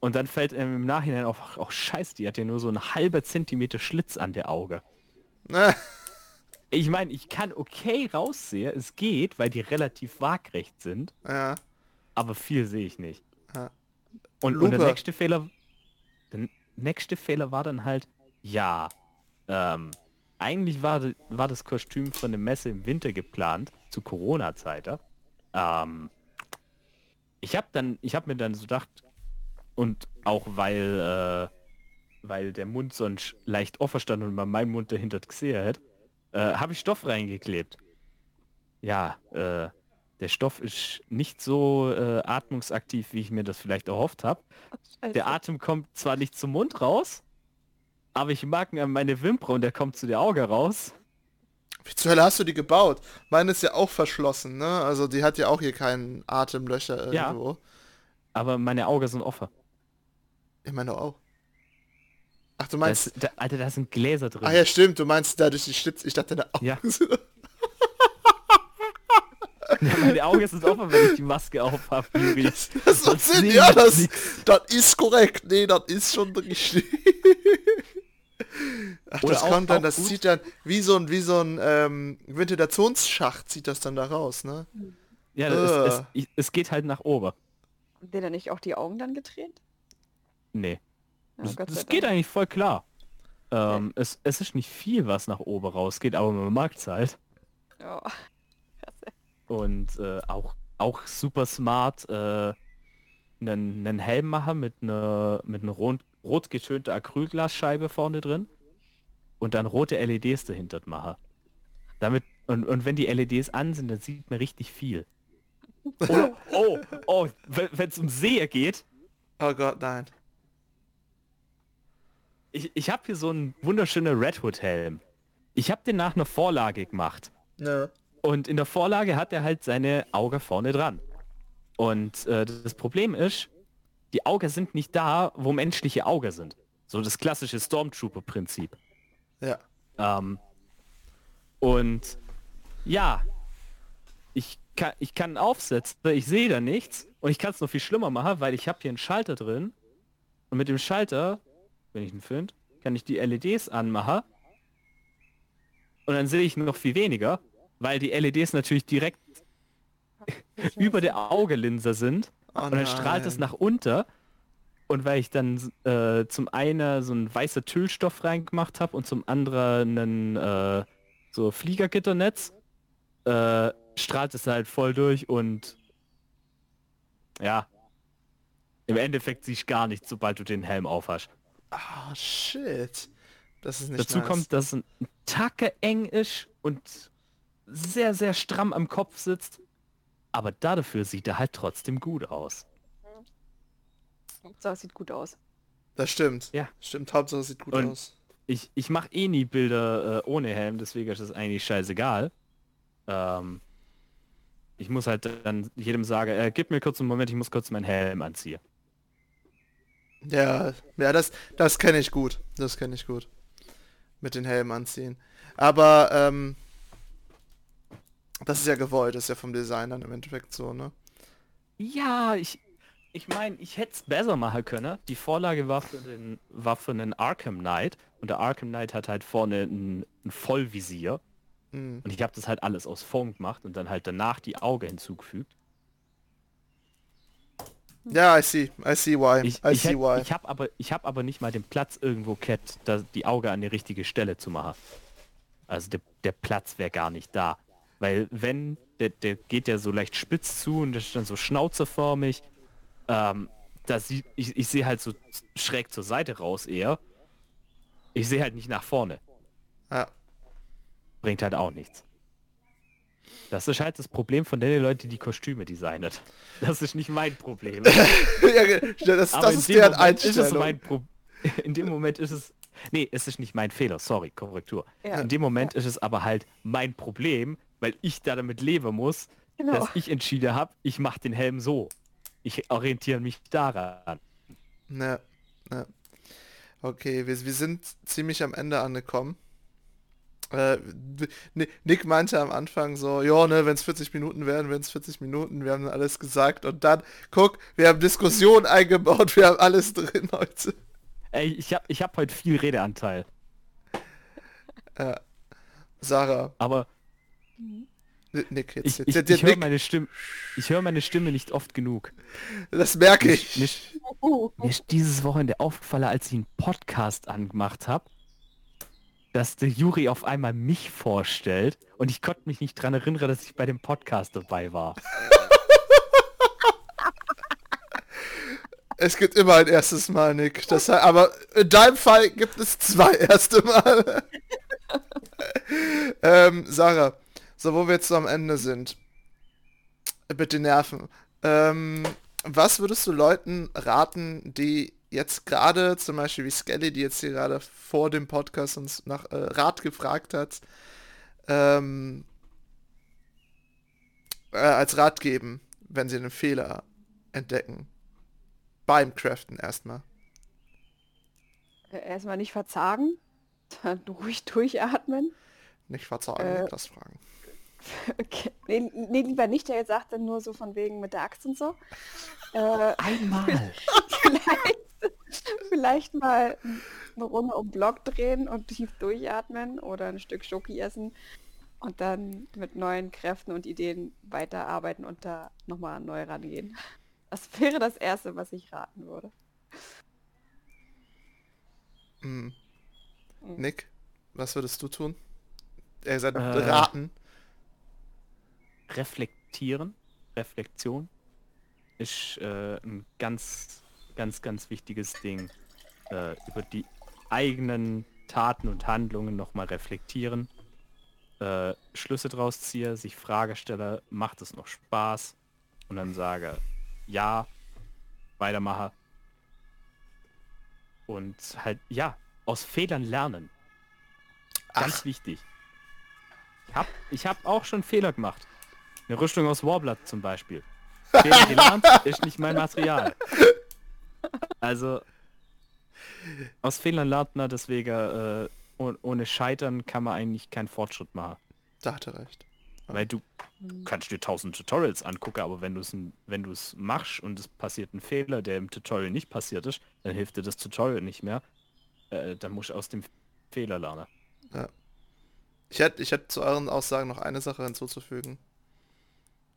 [SPEAKER 3] Und dann fällt einem im Nachhinein auf, auch scheiße, die hat ja nur so ein halber Zentimeter Schlitz an der Auge. ich meine, ich kann okay raussehen, es geht, weil die relativ waagrecht sind.
[SPEAKER 1] Ja.
[SPEAKER 3] Aber viel sehe ich nicht.
[SPEAKER 1] Ja.
[SPEAKER 3] Und, und, der nächste Fehler, der nächste Fehler war dann halt, ja, ähm, eigentlich war, war das Kostüm von der Messe im Winter geplant, zu Corona-Zeiten. Ähm, ich habe dann, ich habe mir dann so gedacht, und auch weil, äh, weil der Mund sonst leicht offen stand und man meinen Mund dahinter gesehen hat, äh, habe ich Stoff reingeklebt. Ja, äh, der Stoff ist nicht so äh, atmungsaktiv, wie ich mir das vielleicht erhofft habe. Der Atem kommt zwar nicht zum Mund raus, aber ich mag meine Wimper und der kommt zu der Auge raus.
[SPEAKER 1] Wie zur Hölle hast du die gebaut? Meine ist ja auch verschlossen, ne? Also die hat ja auch hier keinen Atemlöcher irgendwo. Ja,
[SPEAKER 3] aber meine Augen sind offen.
[SPEAKER 1] Ich meine auch. Ach, du meinst...
[SPEAKER 3] Das, da, Alter, da sind Gläser drin.
[SPEAKER 1] Ah ja, stimmt. Du meinst dadurch die Schlitz... Ich dachte, deine Augen
[SPEAKER 3] ja. sind... Ja, meine Augen sind offen, wenn ich die Maske auf habe,
[SPEAKER 1] Das, das, das Sinn, ja, das, das ist korrekt. Nee, das ist schon richtig. Ach, Oder das auch, kommt dann, das gut. zieht dann wie so ein, wie so ein ähm, Ventilationsschacht zieht das dann da raus, ne?
[SPEAKER 3] Ja, uh. es, es, es, geht halt nach oben.
[SPEAKER 2] Hat der dann nicht auch die Augen dann gedreht?
[SPEAKER 3] Nee. Ja, das, das geht eigentlich voll klar. Ähm, okay. es, es ist nicht viel, was nach oben rausgeht, aber man mag es halt.
[SPEAKER 2] Oh.
[SPEAKER 3] Und äh, auch, auch super smart äh, einen, einen Helm machen mit einer mit einer rot, rot getönte Acrylglasscheibe vorne drin und dann rote LEDs dahinter machen. Damit und, und wenn die LEDs an sind, dann sieht man richtig viel. Oh, oh, oh wenn es um Sehe geht.
[SPEAKER 1] Oh Gott, nein.
[SPEAKER 3] Ich, ich habe hier so einen wunderschönen Red Hood Helm. Ich habe den nach einer Vorlage gemacht.
[SPEAKER 1] Ja.
[SPEAKER 3] Und in der Vorlage hat er halt seine Augen vorne dran. Und äh, das Problem ist, die Augen sind nicht da, wo menschliche Augen sind. So das klassische Stormtrooper-Prinzip.
[SPEAKER 1] Ja.
[SPEAKER 3] Ähm, und ja, ich kann, ich kann aufsetzen, ich sehe da nichts und ich kann es noch viel schlimmer machen, weil ich habe hier einen Schalter drin und mit dem Schalter, wenn ich ihn finde, kann ich die LEDs anmachen. Und dann sehe ich noch viel weniger, weil die LEDs natürlich direkt über der Augelinse sind. Oh und dann strahlt es nach unten und weil ich dann äh, zum einen so ein weißer Tüllstoff reingemacht habe und zum anderen einen, äh, so Fliegergitternetz, äh, strahlt es halt voll durch und ja, im Endeffekt siehst du gar nichts, sobald du den Helm aufhast.
[SPEAKER 1] Ah, oh, shit. Das ist nicht
[SPEAKER 3] Dazu
[SPEAKER 1] nice.
[SPEAKER 3] kommt, dass ein Tacke eng ist und sehr, sehr stramm am Kopf sitzt. Aber dafür sieht er halt trotzdem gut aus.
[SPEAKER 2] Hauptsache sieht gut aus.
[SPEAKER 1] Das stimmt.
[SPEAKER 3] Ja.
[SPEAKER 1] Stimmt, Hauptsache sieht gut und aus.
[SPEAKER 3] Ich, ich mache eh nie Bilder äh, ohne Helm, deswegen ist das eigentlich scheißegal. Ähm, ich muss halt dann jedem sagen, äh, gib mir kurz einen Moment, ich muss kurz meinen Helm anziehen.
[SPEAKER 1] Ja, ja, das, das kenne ich gut. Das kenne ich gut. Mit den Helm anziehen. Aber, ähm, das ist ja gewollt, das ist ja vom Design dann im Endeffekt so, ne?
[SPEAKER 3] Ja, ich, ich meine, ich hätte es besser machen können. Die Vorlage war für den, war für einen Arkham Knight und der Arkham Knight hat halt vorne ein, ein Vollvisier. Mhm. Und ich habe das halt alles aus Foam gemacht und dann halt danach die Auge hinzugefügt.
[SPEAKER 1] Ja, I see. I see why.
[SPEAKER 3] Ich,
[SPEAKER 1] I
[SPEAKER 3] ich
[SPEAKER 1] see
[SPEAKER 3] hätt,
[SPEAKER 1] why.
[SPEAKER 3] Ich habe aber, ich habe aber nicht mal den Platz irgendwo kennt, da die Auge an die richtige Stelle zu machen. Also der, der Platz wäre gar nicht da. Weil wenn, der, der geht ja so leicht spitz zu und das ist dann so schnauzerförmig. Ähm, da sieht, ich, ich sehe halt so schräg zur Seite raus eher. Ich sehe halt nicht nach vorne.
[SPEAKER 1] Ja.
[SPEAKER 3] Bringt halt auch nichts. Das ist halt das Problem von den Leuten, die Kostüme designen. Das ist nicht mein Problem.
[SPEAKER 1] ja, das, das ist deren Einstellung.
[SPEAKER 3] Ist es mein Pro in dem Moment ist es... Nee, es ist nicht mein Fehler, sorry, Korrektur. Ja. In dem Moment ja. ist es aber halt mein Problem, weil ich da damit leben muss, genau. dass ich entschieden habe, ich mache den Helm so. Ich orientiere mich daran.
[SPEAKER 1] Ne, ne. Okay, wir, wir sind ziemlich am Ende angekommen. Äh, Nick meinte am Anfang so, ja, ne, wenn es 40 Minuten werden, wenn es 40 Minuten, wir haben alles gesagt und dann, guck, wir haben Diskussionen eingebaut, wir haben alles drin heute.
[SPEAKER 3] Ey, ich hab, ich hab heute viel Redeanteil.
[SPEAKER 1] Ja. Sarah.
[SPEAKER 3] Aber
[SPEAKER 1] Nick,
[SPEAKER 3] jetzt, ich, jetzt, ich, ich höre meine Stimme, ich höre meine Stimme nicht oft genug.
[SPEAKER 1] Das merke ich.
[SPEAKER 3] Mir, mir, mir ist dieses Wochenende aufgefallen, als ich einen Podcast angemacht habe, dass der Juri auf einmal mich vorstellt und ich konnte mich nicht dran erinnern, dass ich bei dem Podcast dabei war.
[SPEAKER 1] Es gibt immer ein erstes Mal, Nick. Das, aber in deinem Fall gibt es zwei erste Mal. ähm, Sarah, so wo wir jetzt so am Ende sind. Bitte nerven. Ähm, was würdest du Leuten raten, die jetzt gerade, zum Beispiel wie Skelly, die jetzt hier gerade vor dem Podcast uns nach äh, Rat gefragt hat, ähm, äh, als Rat geben, wenn sie einen Fehler entdecken? Beim Craften erstmal.
[SPEAKER 2] Äh, erstmal nicht verzagen, dann ruhig durchatmen.
[SPEAKER 1] Nicht verzagen, äh, das fragen.
[SPEAKER 2] Okay. Nee, nee, lieber nicht, der jetzt sagt dann nur so von wegen mit der Axt und so. Äh,
[SPEAKER 3] Einmal.
[SPEAKER 2] Vielleicht, vielleicht mal eine Runde um Block drehen und tief durchatmen oder ein Stück Schoki essen und dann mit neuen Kräften und Ideen weiterarbeiten und da nochmal neu rangehen. Das wäre das Erste, was ich raten würde.
[SPEAKER 1] Hm. Mhm. Nick, was würdest du tun? Er sagt äh, raten.
[SPEAKER 3] Reflektieren, Reflexion ist äh, ein ganz, ganz, ganz wichtiges Ding. Äh, über die eigenen Taten und Handlungen nochmal reflektieren, äh, Schlüsse draus ziehe, sich Frage stelle, macht es noch Spaß? Und dann sage, ja, weitermache. Und halt, ja, aus Fehlern lernen. Ganz Ach. wichtig. Ich hab, ich hab auch schon Fehler gemacht. Eine Rüstung aus Warblood zum Beispiel. Fehler gelernt, ist nicht mein Material. Also, aus Fehlern lernt man, deswegen äh, ohne Scheitern kann man eigentlich keinen Fortschritt machen.
[SPEAKER 1] Da hat er recht.
[SPEAKER 3] Weil du kannst dir tausend Tutorials angucken, aber wenn du es wenn du es machst und es passiert ein Fehler, der im Tutorial nicht passiert ist, dann hilft dir das Tutorial nicht mehr. Äh, dann musst du aus dem Fehler lernen.
[SPEAKER 1] Ja. Ich hätte, ich hätte zu euren Aussagen noch eine Sache hinzuzufügen.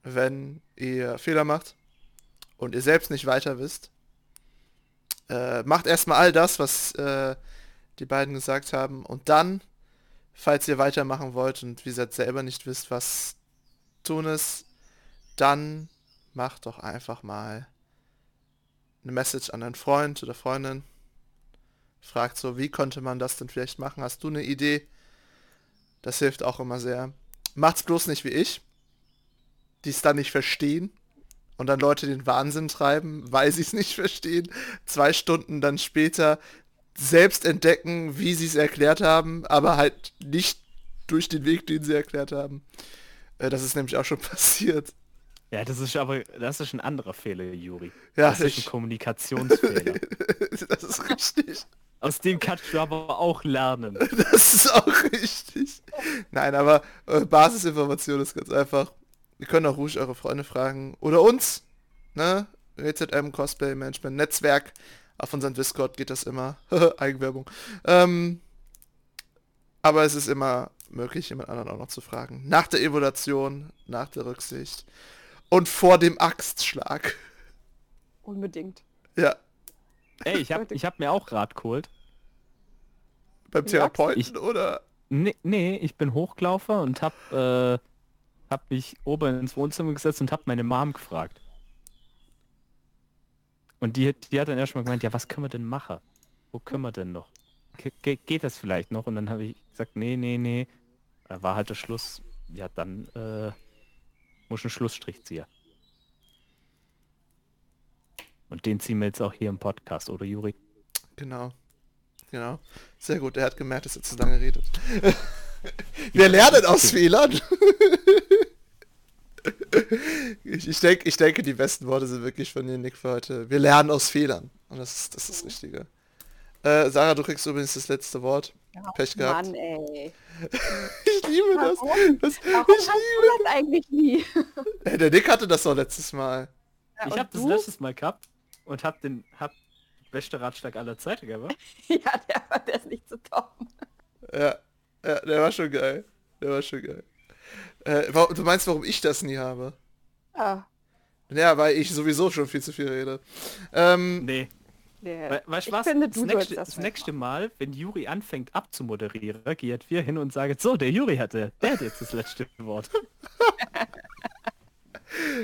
[SPEAKER 1] Wenn ihr Fehler macht und ihr selbst nicht weiter wisst, äh, macht erstmal all das, was äh, die beiden gesagt haben und dann falls ihr weitermachen wollt und wie gesagt selber nicht wisst, was tun ist, dann macht doch einfach mal eine Message an einen Freund oder Freundin. Fragt so, wie konnte man das denn vielleicht machen? Hast du eine Idee? Das hilft auch immer sehr. Macht's bloß nicht wie ich, die es dann nicht verstehen und dann Leute den Wahnsinn treiben, weil sie es nicht verstehen. Zwei Stunden dann später selbst entdecken, wie sie es erklärt haben, aber halt nicht durch den Weg, den sie erklärt haben. Äh, das ist nämlich auch schon passiert.
[SPEAKER 3] Ja, das ist aber, das ist ein anderer Fehler, Juri.
[SPEAKER 1] Ja,
[SPEAKER 3] das ist ein Kommunikationsfehler.
[SPEAKER 1] das ist richtig.
[SPEAKER 3] Aus dem kannst du aber auch lernen.
[SPEAKER 1] Das ist auch richtig. Nein, aber äh, Basisinformation ist ganz einfach. Ihr könnt auch ruhig eure Freunde fragen. Oder uns. Ne? WZM Cosplay Management Netzwerk. Auf unserem Discord geht das immer. Eigenwerbung. Ähm, aber es ist immer möglich, jemand anderen auch noch zu fragen. Nach der Evaluation, nach der Rücksicht und vor dem Axtschlag.
[SPEAKER 2] Unbedingt.
[SPEAKER 1] Ja.
[SPEAKER 3] Ey, ich hab, ich hab mir auch Rat geholt.
[SPEAKER 1] Beim Therapeuten, ich, oder?
[SPEAKER 3] Nee, nee, ich bin Hochgelaufen und hab, äh, hab mich oben ins Wohnzimmer gesetzt und hab meine Mom gefragt. Und die, die hat dann erstmal gemeint, ja, was können wir denn machen? Wo können wir denn noch? Ge geht das vielleicht noch? Und dann habe ich gesagt, nee, nee, nee. Da war halt der Schluss. Ja, dann äh, muss ein Schlussstrich ziehen. Und den ziehen wir jetzt auch hier im Podcast, oder Juri?
[SPEAKER 1] Genau. Genau. Sehr gut. Er hat gemerkt, dass er zu lange redet. wir lernen aus Fehlern. ich ich, ich, denk, ich denke, die besten Worte sind wirklich von dir, Nick, für heute. Wir lernen aus Fehlern. Und das ist das, ist das Richtige. Äh, Sarah, du kriegst übrigens das letzte Wort.
[SPEAKER 2] Ja,
[SPEAKER 1] Pech gehabt.
[SPEAKER 2] Mann, ey.
[SPEAKER 1] Ich liebe das.
[SPEAKER 2] Warum?
[SPEAKER 1] das
[SPEAKER 2] Warum
[SPEAKER 1] ich
[SPEAKER 2] hast
[SPEAKER 1] liebe
[SPEAKER 2] du das eigentlich nie?
[SPEAKER 1] Hey, der Nick hatte das doch letztes Mal.
[SPEAKER 2] Ja,
[SPEAKER 3] Ich habe das letztes Mal gehabt und hab den hab beste Ratschlag aller Zeiten gehabt.
[SPEAKER 2] Ja, der, war- der ist nicht zu toppen.
[SPEAKER 1] Ja, ja, der war schon geil. Der war schon geil. Äh, du meinst, warum ich das nie habe?
[SPEAKER 2] Ah,
[SPEAKER 1] Ja, weil ich sowieso schon viel zu viel rede. Ähm,
[SPEAKER 3] Nee, we weißt du was?
[SPEAKER 2] finde,
[SPEAKER 3] das,
[SPEAKER 2] du
[SPEAKER 3] nächste,
[SPEAKER 2] sollst das
[SPEAKER 3] das nächste Mal, wenn Juri anfängt abzumoderieren, geht wir hin und sagen, so, der Juri hatte, der hat jetzt das letzte Wort.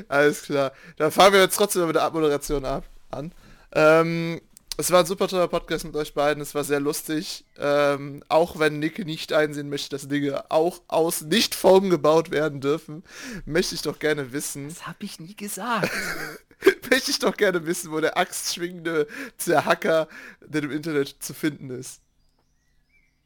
[SPEAKER 1] Alles klar. Dann fangen wir jetzt trotzdem mit der Abmoderation ab an. Ähm, es war ein super toller Podcast mit euch beiden. Es war sehr lustig. Ähm, auch wenn Nick nicht einsehen möchte, dass Dinge auch aus Nicht-Form gebaut werden dürfen, möchte ich doch gerne wissen,
[SPEAKER 3] Das habe ich nie gesagt.
[SPEAKER 1] möchte ich doch gerne wissen, wo der axtschwingende Zerhacker denn im Internet zu finden ist.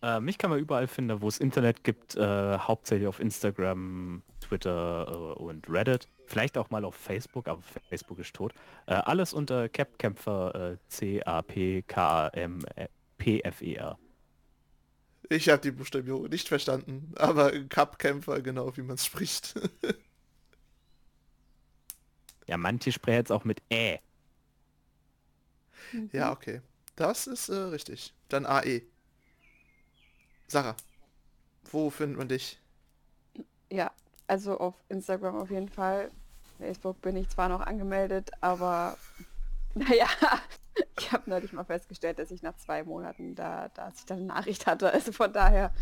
[SPEAKER 3] Äh, mich kann man überall finden, wo es Internet gibt, äh, hauptsächlich auf Instagram, Twitter äh, und Reddit. Vielleicht auch mal auf Facebook, aber Facebook ist tot. Äh, alles unter Capkämpfer äh, C-A-P-K-A-M-P-F-E-R.
[SPEAKER 1] Ich habe die Buchstabierung nicht verstanden, aber Cup-Kämpfer, genau wie man es spricht.
[SPEAKER 3] Ja, manche sprechen jetzt auch mit Ä.
[SPEAKER 1] Ja, okay. Das ist äh, richtig. Dann AE. Sarah, wo findet man dich?
[SPEAKER 2] Ja, also auf Instagram auf jeden Fall. Facebook bin ich zwar noch angemeldet, aber naja, ich habe neulich mal festgestellt, dass ich nach zwei Monaten da, da als ich dann eine Nachricht hatte. Also von daher,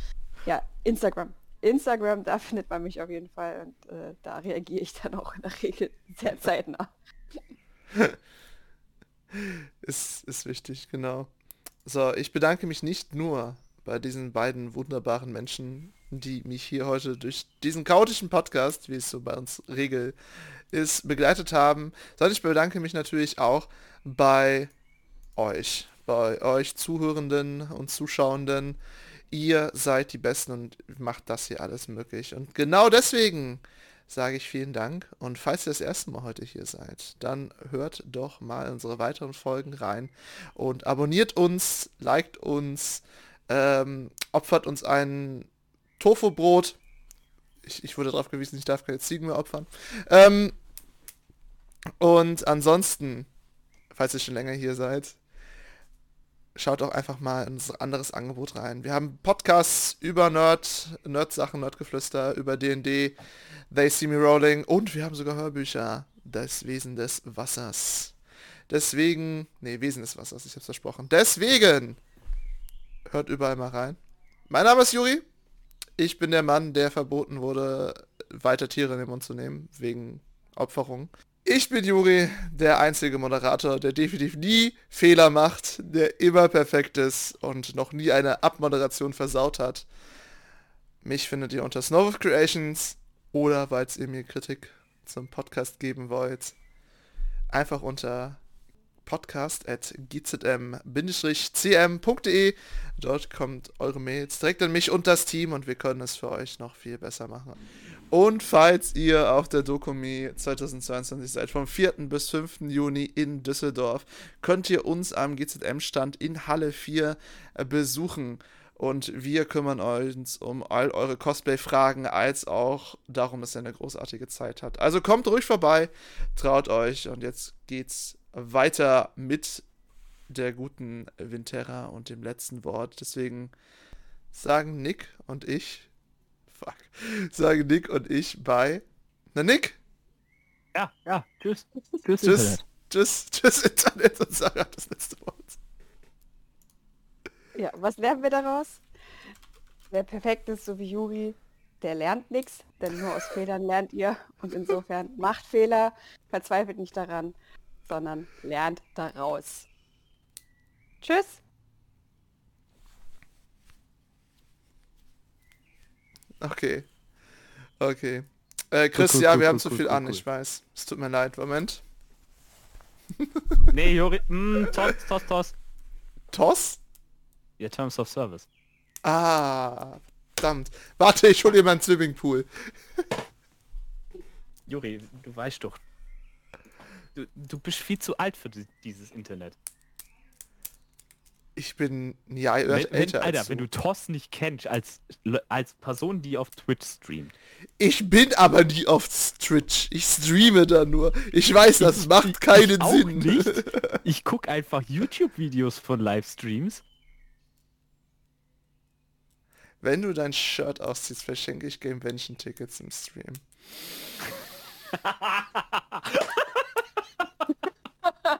[SPEAKER 2] ja, Instagram. Instagram, da findet man mich auf jeden Fall und äh, da reagiere ich dann auch in der Regel sehr zeitnah.
[SPEAKER 1] Ist, ist wichtig, genau. So, ich bedanke mich nicht nur bei diesen beiden wunderbaren Menschen, die mich hier heute durch diesen chaotischen Podcast, wie es so bei uns Regel ist, begleitet haben, sondern ich bedanke mich natürlich auch bei euch, bei euch Zuhörenden und Zuschauenden. Ihr seid die Besten und macht das hier alles möglich. Und genau deswegen sage ich vielen Dank. Und falls ihr das erste Mal heute hier seid, dann hört doch mal unsere weiteren Folgen rein und abonniert uns, liked uns, ähm, opfert uns ein Tofu-Brot. Ich, ich wurde darauf gewiesen, ich darf keine Ziegen mehr opfern. Ähm, und ansonsten, falls ihr schon länger hier seid, schaut auch einfach mal in unser anderes Angebot rein. Wir haben Podcasts über Nerd, Nerd-Sachen, Nerdgeflüster, über D&D, They See Me Rolling und wir haben sogar Hörbücher, das Wesen des Wassers. Deswegen, nee, Wesen des Wassers, ich hab's versprochen. Deswegen, hört überall mal rein. Mein Name ist Juri. Ich bin der Mann, der verboten wurde, weiter Tiere in den Mund zu nehmen, wegen Opferung. Ich bin Juri, der einzige Moderator, der definitiv nie Fehler macht, der immer perfekt ist und noch nie eine Abmoderation versaut hat. Mich findet ihr unter Snowwolf Creations oder falls ihr mir Kritik zum Podcast geben wollt, einfach unter podcast at gzm-cm.de. Dort kommt eure Mails direkt an mich und das Team und wir können es für euch noch viel besser machen. Und falls ihr auf der Dokumi 2022 seid, vom 4. bis 5. Juni in Düsseldorf, könnt ihr uns am GZM-Stand in Halle 4 äh, besuchen. Und wir kümmern uns um all eure Cosplay-Fragen, als auch darum, dass ihr eine großartige Zeit habt. Also kommt ruhig vorbei, traut euch und jetzt geht's weiter mit der guten Winterra und dem letzten Wort. Deswegen sagen Nick und ich, fuck, sagen Nick und ich bei, na Nick,
[SPEAKER 3] Ja, ja, tschüss. Tschüss,
[SPEAKER 1] tschüss, tschüss, tschüss Internet und Sarah hat das letzte Wort.
[SPEAKER 2] Ja, was lernen wir daraus? Wer perfekt ist, so wie Juri, der lernt nichts, denn nur aus Fehlern lernt ihr. Und insofern macht Fehler, verzweifelt nicht daran, sondern lernt daraus. Tschüss.
[SPEAKER 1] Okay. Okay. Äh, Chris,
[SPEAKER 3] Cool, cool,
[SPEAKER 1] ja,
[SPEAKER 3] cool,
[SPEAKER 1] wir haben zu viel an, ich weiß. Es tut mir leid, Moment.
[SPEAKER 3] Nee, Juri, mm, toss, toss, toss.
[SPEAKER 1] Toss?
[SPEAKER 3] Your Terms of Service.
[SPEAKER 1] Ah, verdammt. Warte, ich hole dir meinen Swimmingpool.
[SPEAKER 3] Juri, du weißt doch, Du, du bist viel zu alt für di- dieses Internet.
[SPEAKER 1] Ich bin ein Jahr
[SPEAKER 3] Wenn,
[SPEAKER 1] älter
[SPEAKER 3] wenn, Alter,
[SPEAKER 1] als
[SPEAKER 3] wenn du Toss nicht kennst als, als Person, die auf Twitch streamt.
[SPEAKER 1] Ich bin aber nie auf Twitch. Ich streame da nur. Ich weiß, das macht keinen
[SPEAKER 3] ich
[SPEAKER 1] Sinn.
[SPEAKER 3] Nicht. Ich guck einfach YouTube-Videos von Livestreams.
[SPEAKER 1] Wenn du dein Shirt ausziehst, verschenke ich Game Tickets im Stream.